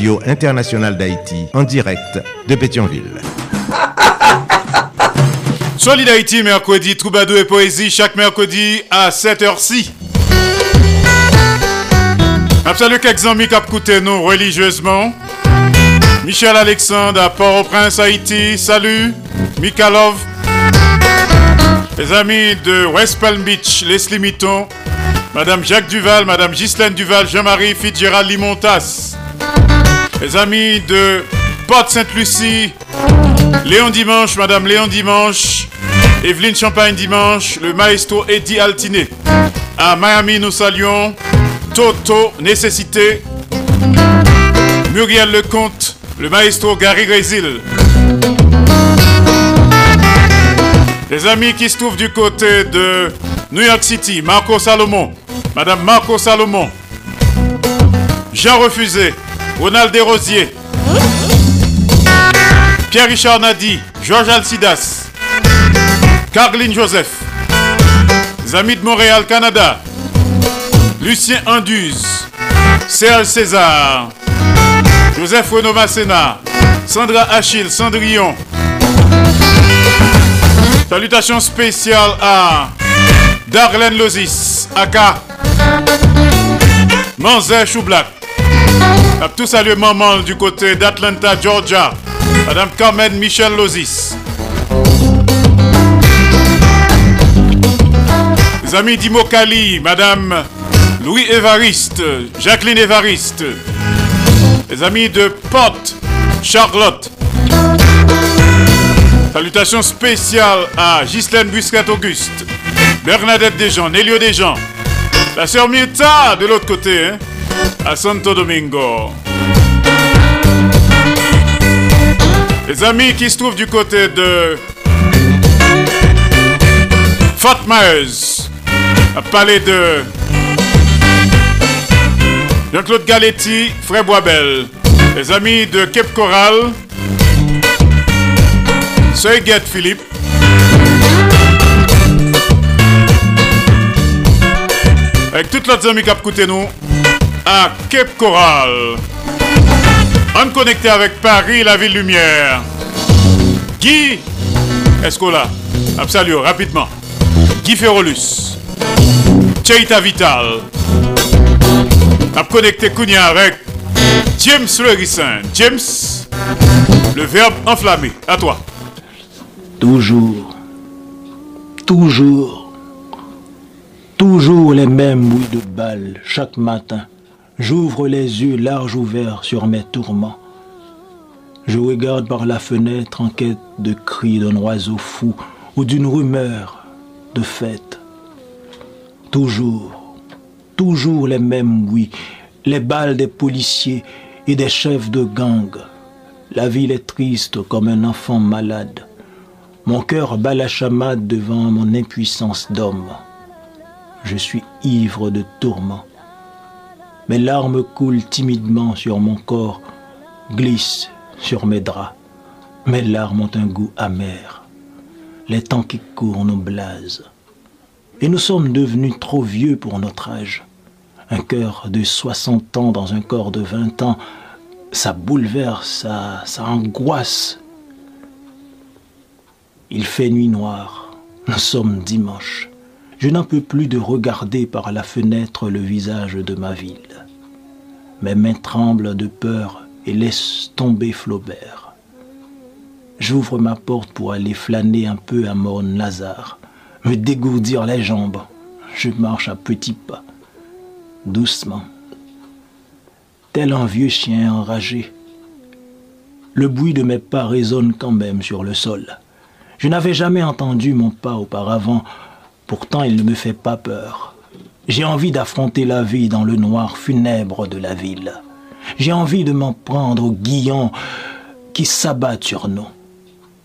Radio d'Haïti, en direct de Pétionville. Solid Haïti, mercredi, Troubadou et Poésie, chaque mercredi à 7h6. Absolue quelques amis qui nous religieusement. Michel Alexandre à Port-au-Prince, Haïti, salut. Mikalov, les amis de West Palm Beach, Leslie Mitton, Madame Jacques Duval, Madame Ghislaine Duval, Jean-Marie Fitzgerald Limontas. Les amis de Porte Sainte-Lucie, Léon Dimanche, Madame Léon Dimanche, Evelyne Champagne Dimanche, le maestro Eddie Altiné. À Miami, nous saluons Toto Nécessité, Muriel Lecomte, le maestro Gary Résil. Les amis qui se trouvent du côté de New York City, Marco Salomon, Madame Marco Salomon, Jean Refusé, Ronald Desrosiers, Pierre-Richard Nadi, Georges Alcidas, Carline Joseph. Amis de Montréal, Canada. Lucien Anduze. Serge César. Joseph Renaud Masséna. Sandra Achille, Cendrillon. Salutations spéciales à Darlene Lozis, Aka. Manzer Choublac. Tout salué maman du côté d'Atlanta, Georgia. Madame Carmen Michel Lozis. Les amis d'Imo Kali, Madame Louis Évariste, Jacqueline Évariste. Les amis de Porte, Charlotte. Salutations spéciales à Ghislaine Buscat-Auguste, Bernadette Desjans, Nélio Desjans, la sœur Mirta de l'autre côté, hein, à Santo Domingo. Les amis qui se trouvent du côté de Fatmaeuse, à parler de Jean-Claude Galetti, Frère Boisbel, les amis de Cape Coral, Get Philippe. Avec toutes les amis qui nous à Cape Coral. On connecté avec Paris, la ville lumière. Guy Escola. Absolument, rapidement. Guy Ferrolus. Cheita Vital. On connecté Kounia avec James Lerissin. James, le verbe enflammé. À toi. Toujours, toujours, toujours les mêmes bruits de balles chaque matin. J'ouvre les yeux larges ouverts sur mes tourments. Je regarde par la fenêtre en quête de cris d'un oiseau fou ou d'une rumeur de fête. Toujours, toujours les mêmes bruits, les balles des policiers et des chefs de gang. La ville est triste comme un enfant malade. Mon cœur bat la chamade devant mon impuissance d'homme. Je suis ivre de tourments. Mes larmes coulent timidement sur mon corps, glissent sur mes draps. Mes larmes ont un goût amer. Les temps qui courent nous blasent. Et nous sommes devenus trop vieux pour notre âge. Un cœur de 60 ans dans un corps de 20 ans, ça bouleverse, ça, ça angoisse. Il fait nuit noire. Nous sommes dimanche. Je n'en peux plus de regarder par la fenêtre le visage de ma ville. Mes mains tremblent de peur et laissent tomber Flaubert. J'ouvre ma porte pour aller flâner un peu à Morne-Lazare, me dégourdir les jambes. Je marche à petits pas, doucement, tel un vieux chien enragé. Le bruit de mes pas résonne quand même sur le sol. Je n'avais jamais entendu mon pas auparavant, pourtant il ne me fait pas peur. J'ai envie d'affronter la vie dans le noir funèbre de la ville. J'ai envie de m'en prendre aux guillons qui s'abattent sur nous.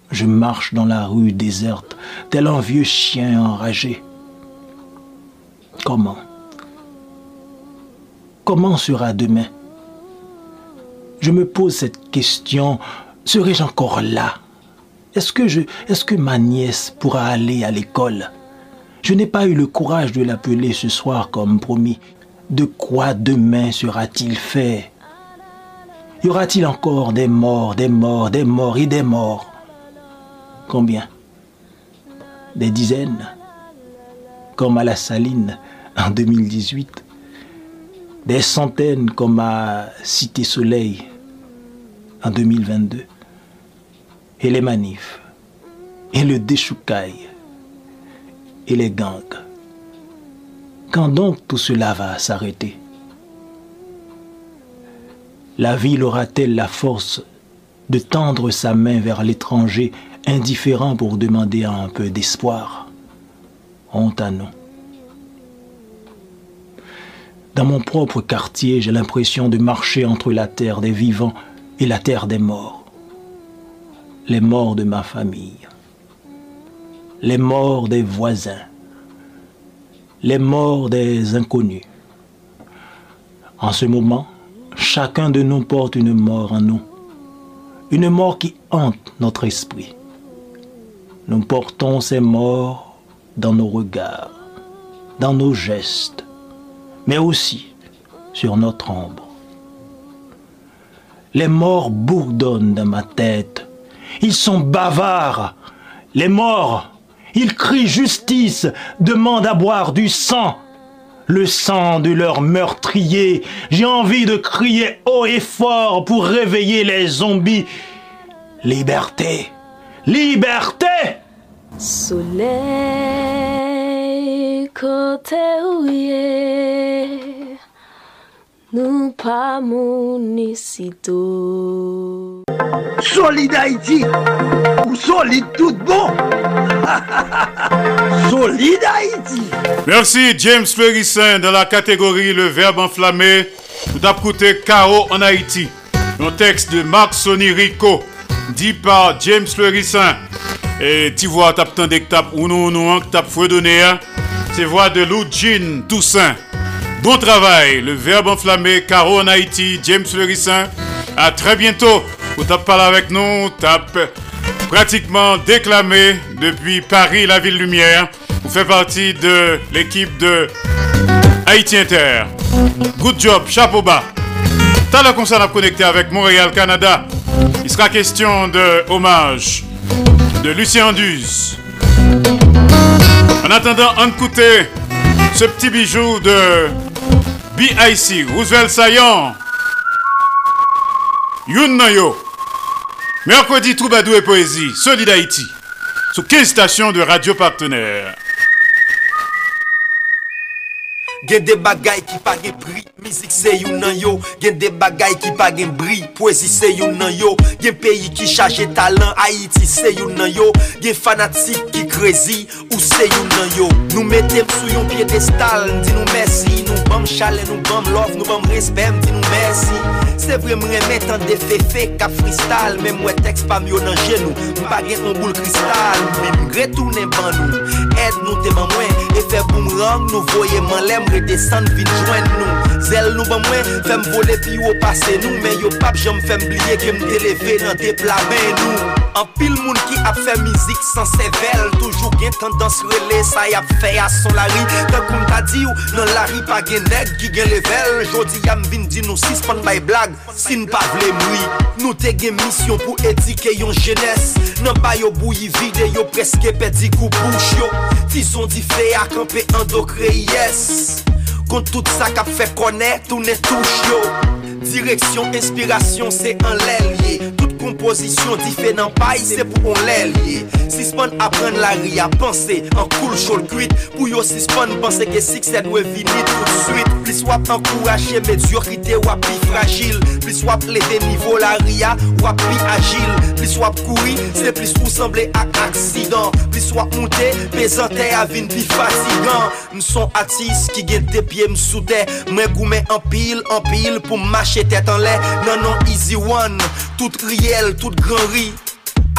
Je marche dans la rue déserte, tel un vieux chien enragé. Comment? Comment sera demain? Je me pose cette question, serai-je encore là? Je, est-ce que ma nièce pourra aller à l'école? Je n'ai pas eu le courage de l'appeler ce soir comme promis. De quoi demain sera-t-il fait? Y aura-t-il encore des morts, des morts, des morts et des morts? Combien? Des dizaines? Comme à la Saline en 2018 Des centaines comme à Cité Soleil en 2022 et les manifs, et le déchoucaille, et les gangs. Quand donc tout cela va s'arrêter? La ville aura-t-elle la force de tendre sa main vers l'étranger indifférent pour demander un peu d'espoir? Honte à nous. Dans mon propre quartier, j'ai l'impression de marcher entre la terre des vivants et la terre des morts les morts de ma famille, les morts des voisins, les morts des inconnus. En ce moment, chacun de nous porte une mort en nous, une mort qui hante notre esprit. nous portons ces morts dans nos regards, dans nos gestes, mais aussi sur notre ombre. Les morts bourdonnent dans ma tête. Ils sont bavards. Les morts, ils crient justice, demandent à boire du sang. Le sang de leurs meurtriers. J'ai envie de crier haut et fort pour réveiller les zombies. Liberté. Liberté Soleil, côté nous pas municito. Solide Haïti, ou solide tout bon. solide Haïti. Merci James Ferrissin dans la catégorie Le Verbe enflammé. Nous avons écouté Chaos en Haïti. Un texte de Marc Sonny Rico, dit par James Ferrissin. Et tu vois, t'as des tapes ou non, non, que t'as fredonné. C'est voix de Lou Jean Toussaint. Bon travail, le verbe enflammé, Caro en Haïti, James Ferrissin. À très bientôt. Vous t'as parlé avec nous, t'as pratiquement déclamé depuis Paris, la ville lumière. Vous faites partie de l'équipe de Haïti Inter. Good job, chapeau bas. T'as la concert à connecter avec Montréal, Canada. Il sera question de hommage de Lucien Anduze. En attendant, on écouter ce petit bijou de BIC, Roosevelt Saillant. Youn Nayo. Mercredi, Troubadou et Poésie, Solid Haïti. Sous 15 stations de radio partenaires. Gen de bagay ki pa gen pri, mizik se yon nan yo. Gen de bagay ki pa gen bri, Poesi se yon nan yo. Gen peyi ki chaje talan, Haiti se yon nan yo. Gen fanatik ki krezi, ou se yon nan yo. Nou metem sou yon piedestal, Di nou mersi. Nou bam chale, nou bam love, nou bam respem, di nou mersi. Se vre mremen tan de fefe ka freestyle Men mwen teks pa myo nan genou, mpa gen yon boule kristal Mwen mretounen ban nou. ed nou te ban mwen E fe boum rang nou voye man lem Redesan vin jwen nou Zel nou ban mwen, fem vole pi ou pase nou Men yo pap jom fem blye ke te leve nan te plamen nou. An pil moun ki ap fe mizik san sevel Toujou gen tendans rele sa yap fe a son lari. Te koum ta di ou nan lari pa gen neg ki gen level Jodi yam vin di nou si span bay blag sin pa vle mwi Nou te gen misyon pou edike yon jenes Nan bay yo bouyi vide yo preske pedi kou bouch yo. Ti zon di fe a kampe an do kreyes. Kont tout sa kap fe konen, tou ne touche yo. Direksyon, inspirasyon, se an lèl ye komposisyon di fe nan pay, se pou on lè liye Sispon apren la ri a panse, an koul chol kuit Pou yo sispon panse ke sik se dwe vinit tout suite. Plis wap ankouraje medyorite wap pi fragil Plis wap leve nivou la ri a wap pi agil Plis wap kouri, se plis ou semble ak aksidan Plis wap moute, pezante avin pi fasigan Mson atis ki gen depye msoude Mwen goumen an pil, an pil pou mache tèt an lè Nan nan easy one, tout Ariel, tout gran ri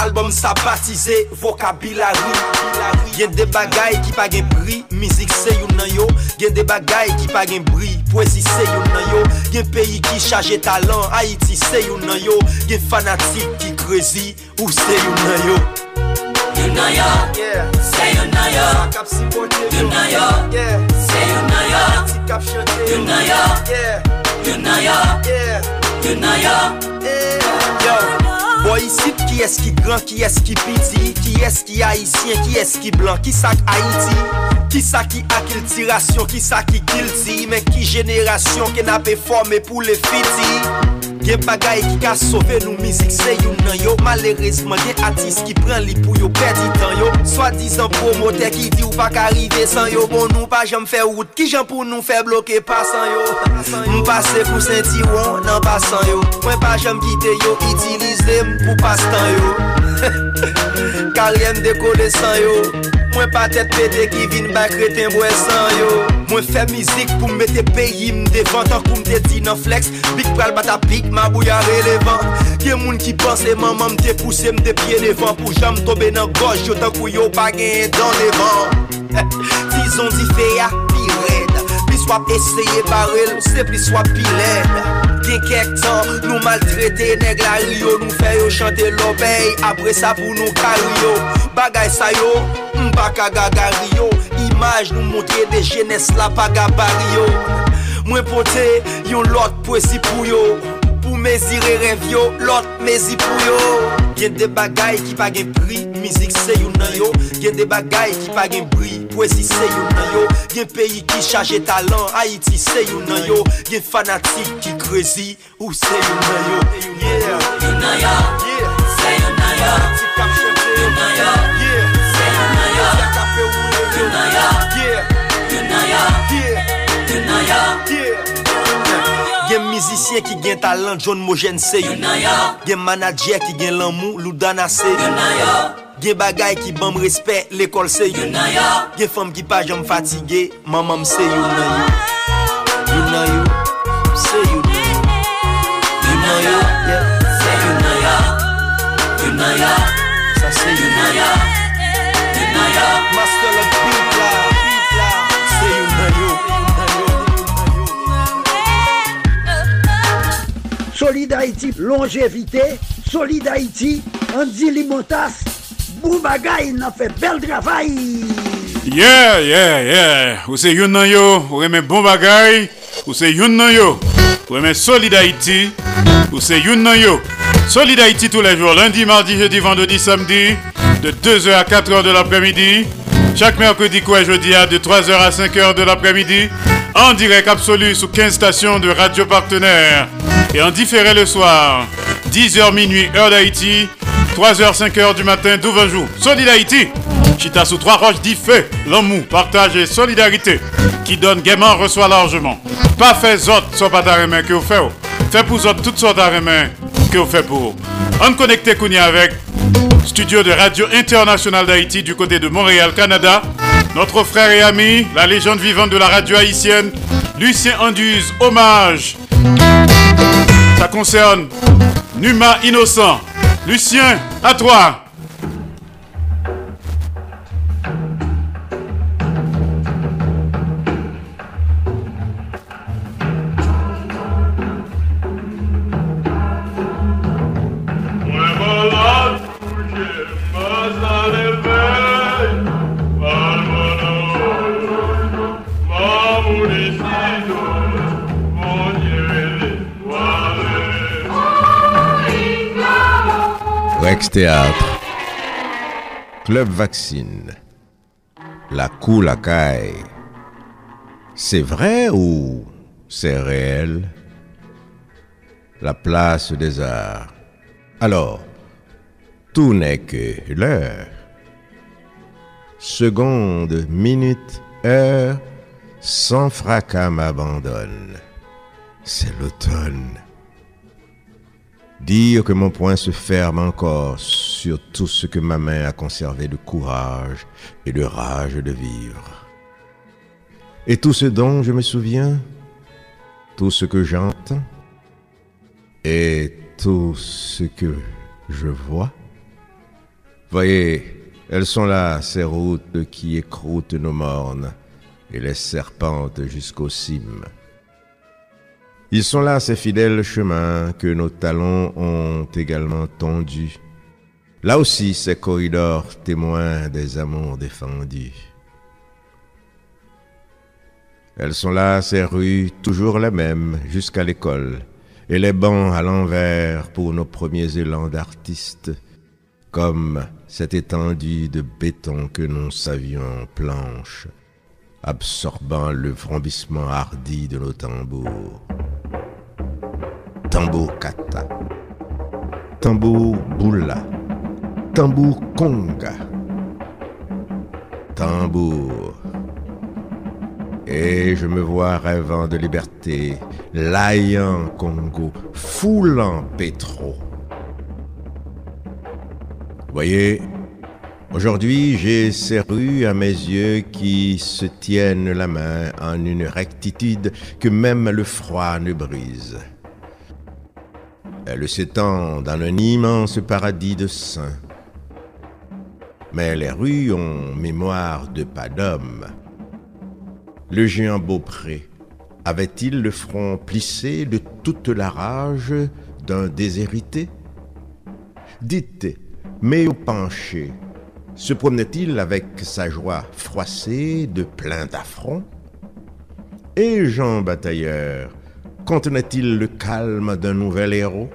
Album sa batize Vokabilari Gen de bagay ki pa gen pri Mizik se yon nan yo Gen de bagay ki pa gen bri, Poesi se yon nan yo Gen peyi ki chaje talan Haiti se yon nan yo Gen fanatik ki krezi Ou se yon nan yo Yon nan yo Se yon nan yo Yon nan yo Se yon nan yo Yon nan yo Yon nan yo Yon nan yo Yo. Bo yisit ki es ki gran, ki es ki piti Ki es ki haisyen, ki es ki blan, ki sak Haiti Ki sa ki akil tirasyon, ki sa ki kilti Men ki jenerasyon, ke na pe forme pou le fiti. Gen bagay ki ka sove nou mizik se yon nan yo. Maleresman gen atis ki pren li pou yo perdi tan yo. Swa dizan promote ki di ou pa ka rive san yo. Bon nou pa jom fe wout ki jam pou nou fe bloke pasan yo. Mpase pou senti won nan pasan yo. Mwen pa jom kite yo, itilize m pou pastan yo. Kalyem dekole san yo. Mwen pa tèt pète ki vin bak reten bwe san yo. Mwen fè mizik pou mwete peyi mde vantan Kou mte di nan flex, bik pral bata pik ma bouya relevan. Gen moun ki panse maman mte pousse mde pye devan Pou jam tobe nan goj yo tan kou yo bagen dan devan Tizon di fe ya pi red. Pli swap eseye barel, se pli swap pi led. Gen kek tan, nou maltrete neg la rio. Nou fè yo chante l'obey, apre sa pou nou kari yo Bagay sa yo, Mbaka gagari Imaj nou montre de jenes la pa gabari Mwen pote yon lot poesi pou yo Pou mezire rev yo Lot mezi pou yo. Gen de bagay ki pa gen pri Mizik se yon nan yo. Gen de bagay ki pa gen pri Poesi se yon nan yo. Gen peyi ki chaje talan Haiti se yon nan yo. Gen fanatik ki krezi Ou se yon nan yo. Yeah. Yon nan yo yeah. Se yon nan yo. mizisyen ki gen talan John Mojen se yo Gen manadjer ki gen lanmou Loudana se yo Gen bagay ki bam respect l'ekol se yo Gen fam ki pa jom fatige Mamam se yo nan yo You nan yo Se yo nan yo You nan yo Se yo nan yo You nan yo Sa se yo nan yo Solid Haïti, longévité. Solid Haïti, Andy Limotas. Boubagaï, n'a fait bel travail. Yeah, yeah, yeah. Ou yon nan yo, ou reme bon bagay. Ou yon nan yo, ou Solid Haïti. Ou yon nan yo. Solid Haïti tous les jours, lundi, mardi, jeudi, vendredi, samedi. De 2h à 4h de l'après-midi. Chaque mercredi, quoi, jeudi, à de 3h à 5h de l'après-midi. En direct absolu sous 15 stations de radio partenaires. Et en différé le soir, 10h minuit, heure d'Haïti. 3h, 5h du matin, jour. Solid Haïti. Chita sous trois roches dit fait, l'amour, partage et solidarité. Qui donne gaiement, reçoit largement. Pas fait autres, soit pas d'arrêt que vous faites. Fait pour autres toutes sortes d'arrêts que vous faites pour. On connecté Kounia avec studio de Radio Internationale d'Haïti du côté de Montréal, Canada. Notre frère et ami, la légende vivante de la radio haïtienne, Lucien Anduze, hommage. Ça concerne Numa Innocent. Lucien, à toi. Théâtre, Club Vaccine, La Cour la Caille. C'est vrai ou c'est réel? La place des arts. Alors, tout n'est que l'heure. Seconde, minute, heure, sans fracas m'abandonne. C'est l'automne. Dire que mon poing se ferme encore sur tout ce que ma main a conservé de courage et de rage de vivre. Et tout ce dont je me souviens, tout ce que j'entends, et tout ce que je vois. Voyez, elles sont là, ces routes qui écroutent nos mornes et les serpentent jusqu'aux cimes. Ils sont là, ces fidèles chemins que nos talons ont également tondus. Là aussi, ces corridors témoins des amours défendus. Elles sont là, ces rues, toujours les mêmes, jusqu'à l'école, et les bancs à l'envers pour nos premiers élans d'artistes, comme cette étendue de béton que nous savions planche, absorbant le vrombissement hardi de nos tambours. Tambour kata, tambour boula, tambour conga, tambour. Et je me vois rêvant de liberté, laillant Congo, foulant pétro. Voyez, aujourd'hui j'ai ces rues à mes yeux qui se tiennent la main en une rectitude que même le froid ne brise. Elles s'étendent dans un immense paradis de saints. Mais les rues ont mémoire de pas d'homme. Le géant Beaupré avait-il le front plissé de toute la rage d'un déshérité? Dites, mais au penché, se promenait-il avec sa joie froissée de plein d'affront? Et Jean Batailleur contenait-il le calme d'un nouvel héros,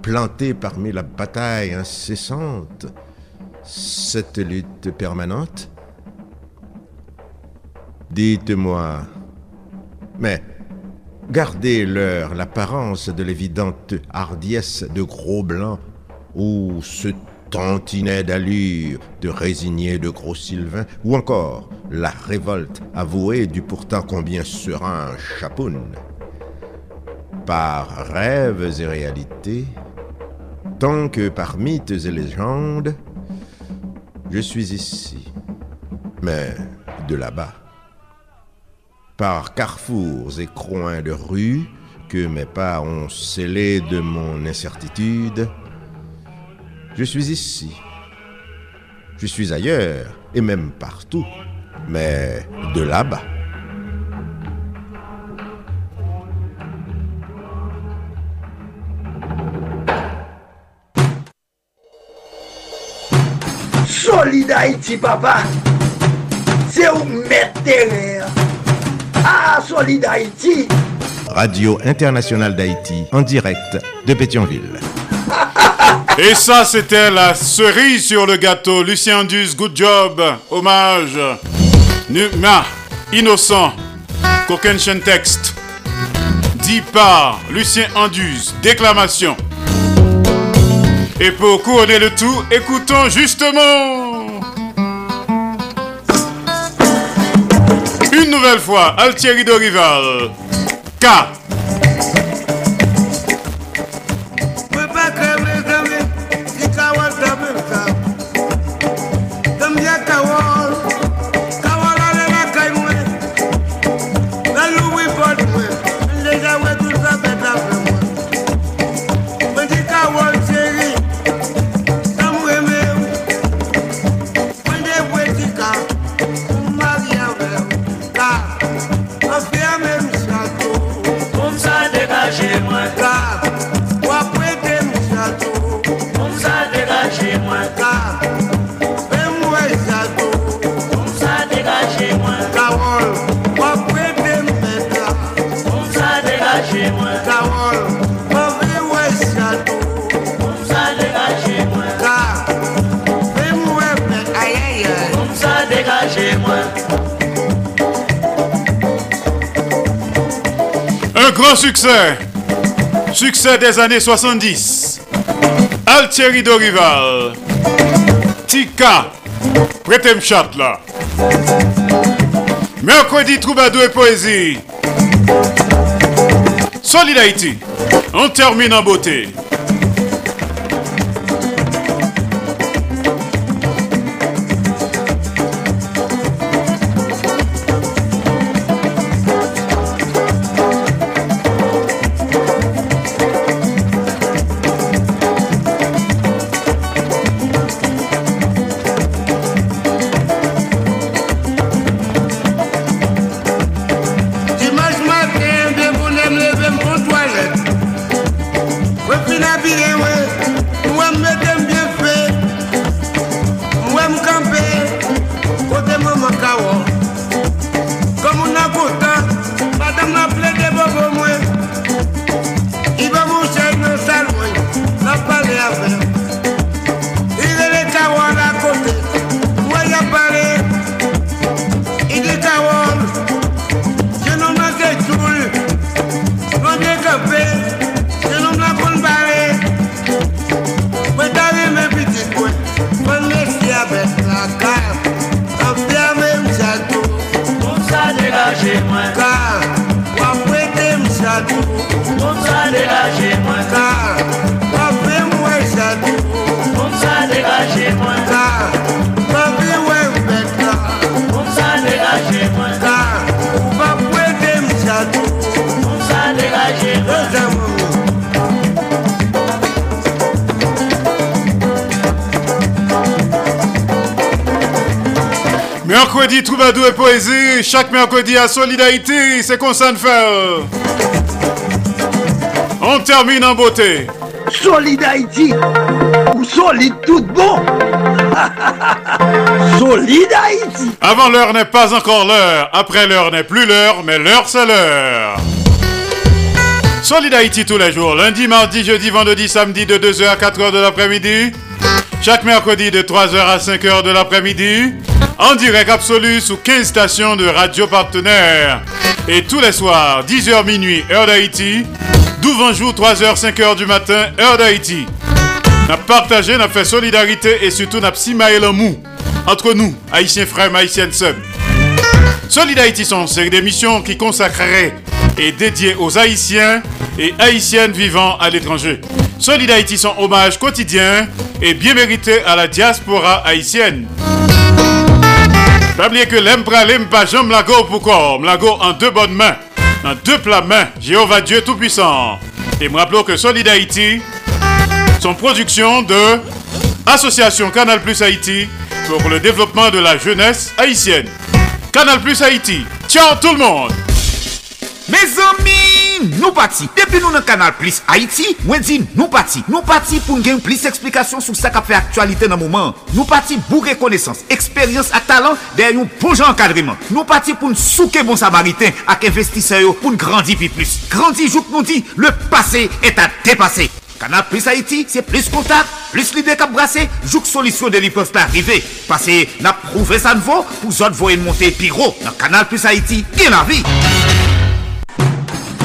planté parmi la bataille incessante, cette lutte permanente? Dites-moi, mais gardez leur l'apparence de l'évidente hardiesse de gros blancs ou ce tantinet d'allure de résigné de gros Sylvain, ou encore la révolte avouée du pourtant combien serein Chapoun. Par rêves et réalités, tant que par mythes et légendes, je suis ici, mais de là-bas. Par carrefours et coins de rues que mes pas ont scellés de mon incertitude, je suis ici. Je suis ailleurs, et même partout, mais de là-bas. Solid Haïti, papa. C'est où mettre. Ah, Solid Haïti. Radio Internationale d'Haïti, en direct de Pétionville. Et ça, c'était la cerise sur le gâteau. Lucien Dus, good job. Hommage. Numa, innocent. Coquin texte. Dit par Lucien Andus. Déclamation. Et pour couronner le tout, écoutons justement. Une nouvelle fois, Altieri de Rival. K. succès. Succès des années 70. Altieri Dorival. Tika. Prêtez-moi là. Mercredi Troubadour et Poésie. Solid Haïti. On termine en beauté. Chaque mercredi à Solidarité, c'est qu'on s'en fait. On termine en beauté. Solidarité ou solide tout bon. Solidarité. Avant l'heure n'est pas encore l'heure. Après l'heure n'est plus l'heure, mais l'heure c'est l'heure. Solid Haïti tous les jours, lundi, mardi, jeudi, vendredi, samedi de 2h à 4h de l'après-midi. Chaque mercredi de 3h à 5h de l'après-midi. En direct absolu sous 15 stations de radio partenaires. Et tous les soirs, 10h minuit, heure d'Haïti. 12 jour, 3h, 5h du matin, heure d'Haïti. N'a partagé, n'a fait solidarité et surtout n'a simaé le mou entre nous, haïtiens frères, haïtiennes sœurs. Solid Haïti sont une série d'émissions qui consacrerait et dédiées aux haïtiens et haïtiennes vivant à l'étranger. Solid Haïti son hommage quotidien et bien mérité à la diaspora haïtienne. Pas que l'empra pas jambe lago pour corps, lago en deux bonnes mains, en deux plats mains, Jéhovah Dieu Tout-Puissant. Et me rappelons que Solid Haïti, son production de Association Canal Plus Haïti pour le développement de la jeunesse haïtienne. Canal Plus Haïti. Ciao tout le monde. Me zami, nou pati. Depi nou nan kanal Plis Haiti, mwen di nou pati. Nou pati pou gen plis eksplikasyon sou sa ka fe aktualite nan mouman. Nou pati bou rekonesans, eksperyans ak talan der yon bon poujan ankadriman. Nou pati pou n souke bon samariten ak investiseyo pou n grandi pi plus. Grandi jouk nou di, le pase et a depase. Kanal Plus Haïti, c'est plus contact, plus l'idée qu'à brasser, joue solution de peuvent pas arriver. Parce que n'a prouvé ça nouveau pour autres voyer monter pyro. Dans Canal Plus Haïti, bien la vie.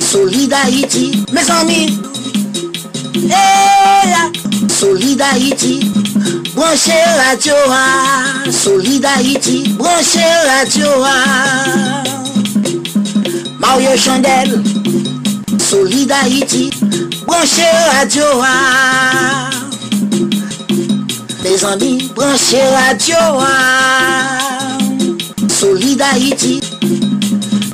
Solidarity, mes ami Eya, eh, Solidarity Branche radio a Solidarity, branche radio a Mario Chandel. Solidarity, branche radio a Mes ami, branche radio a Solidarity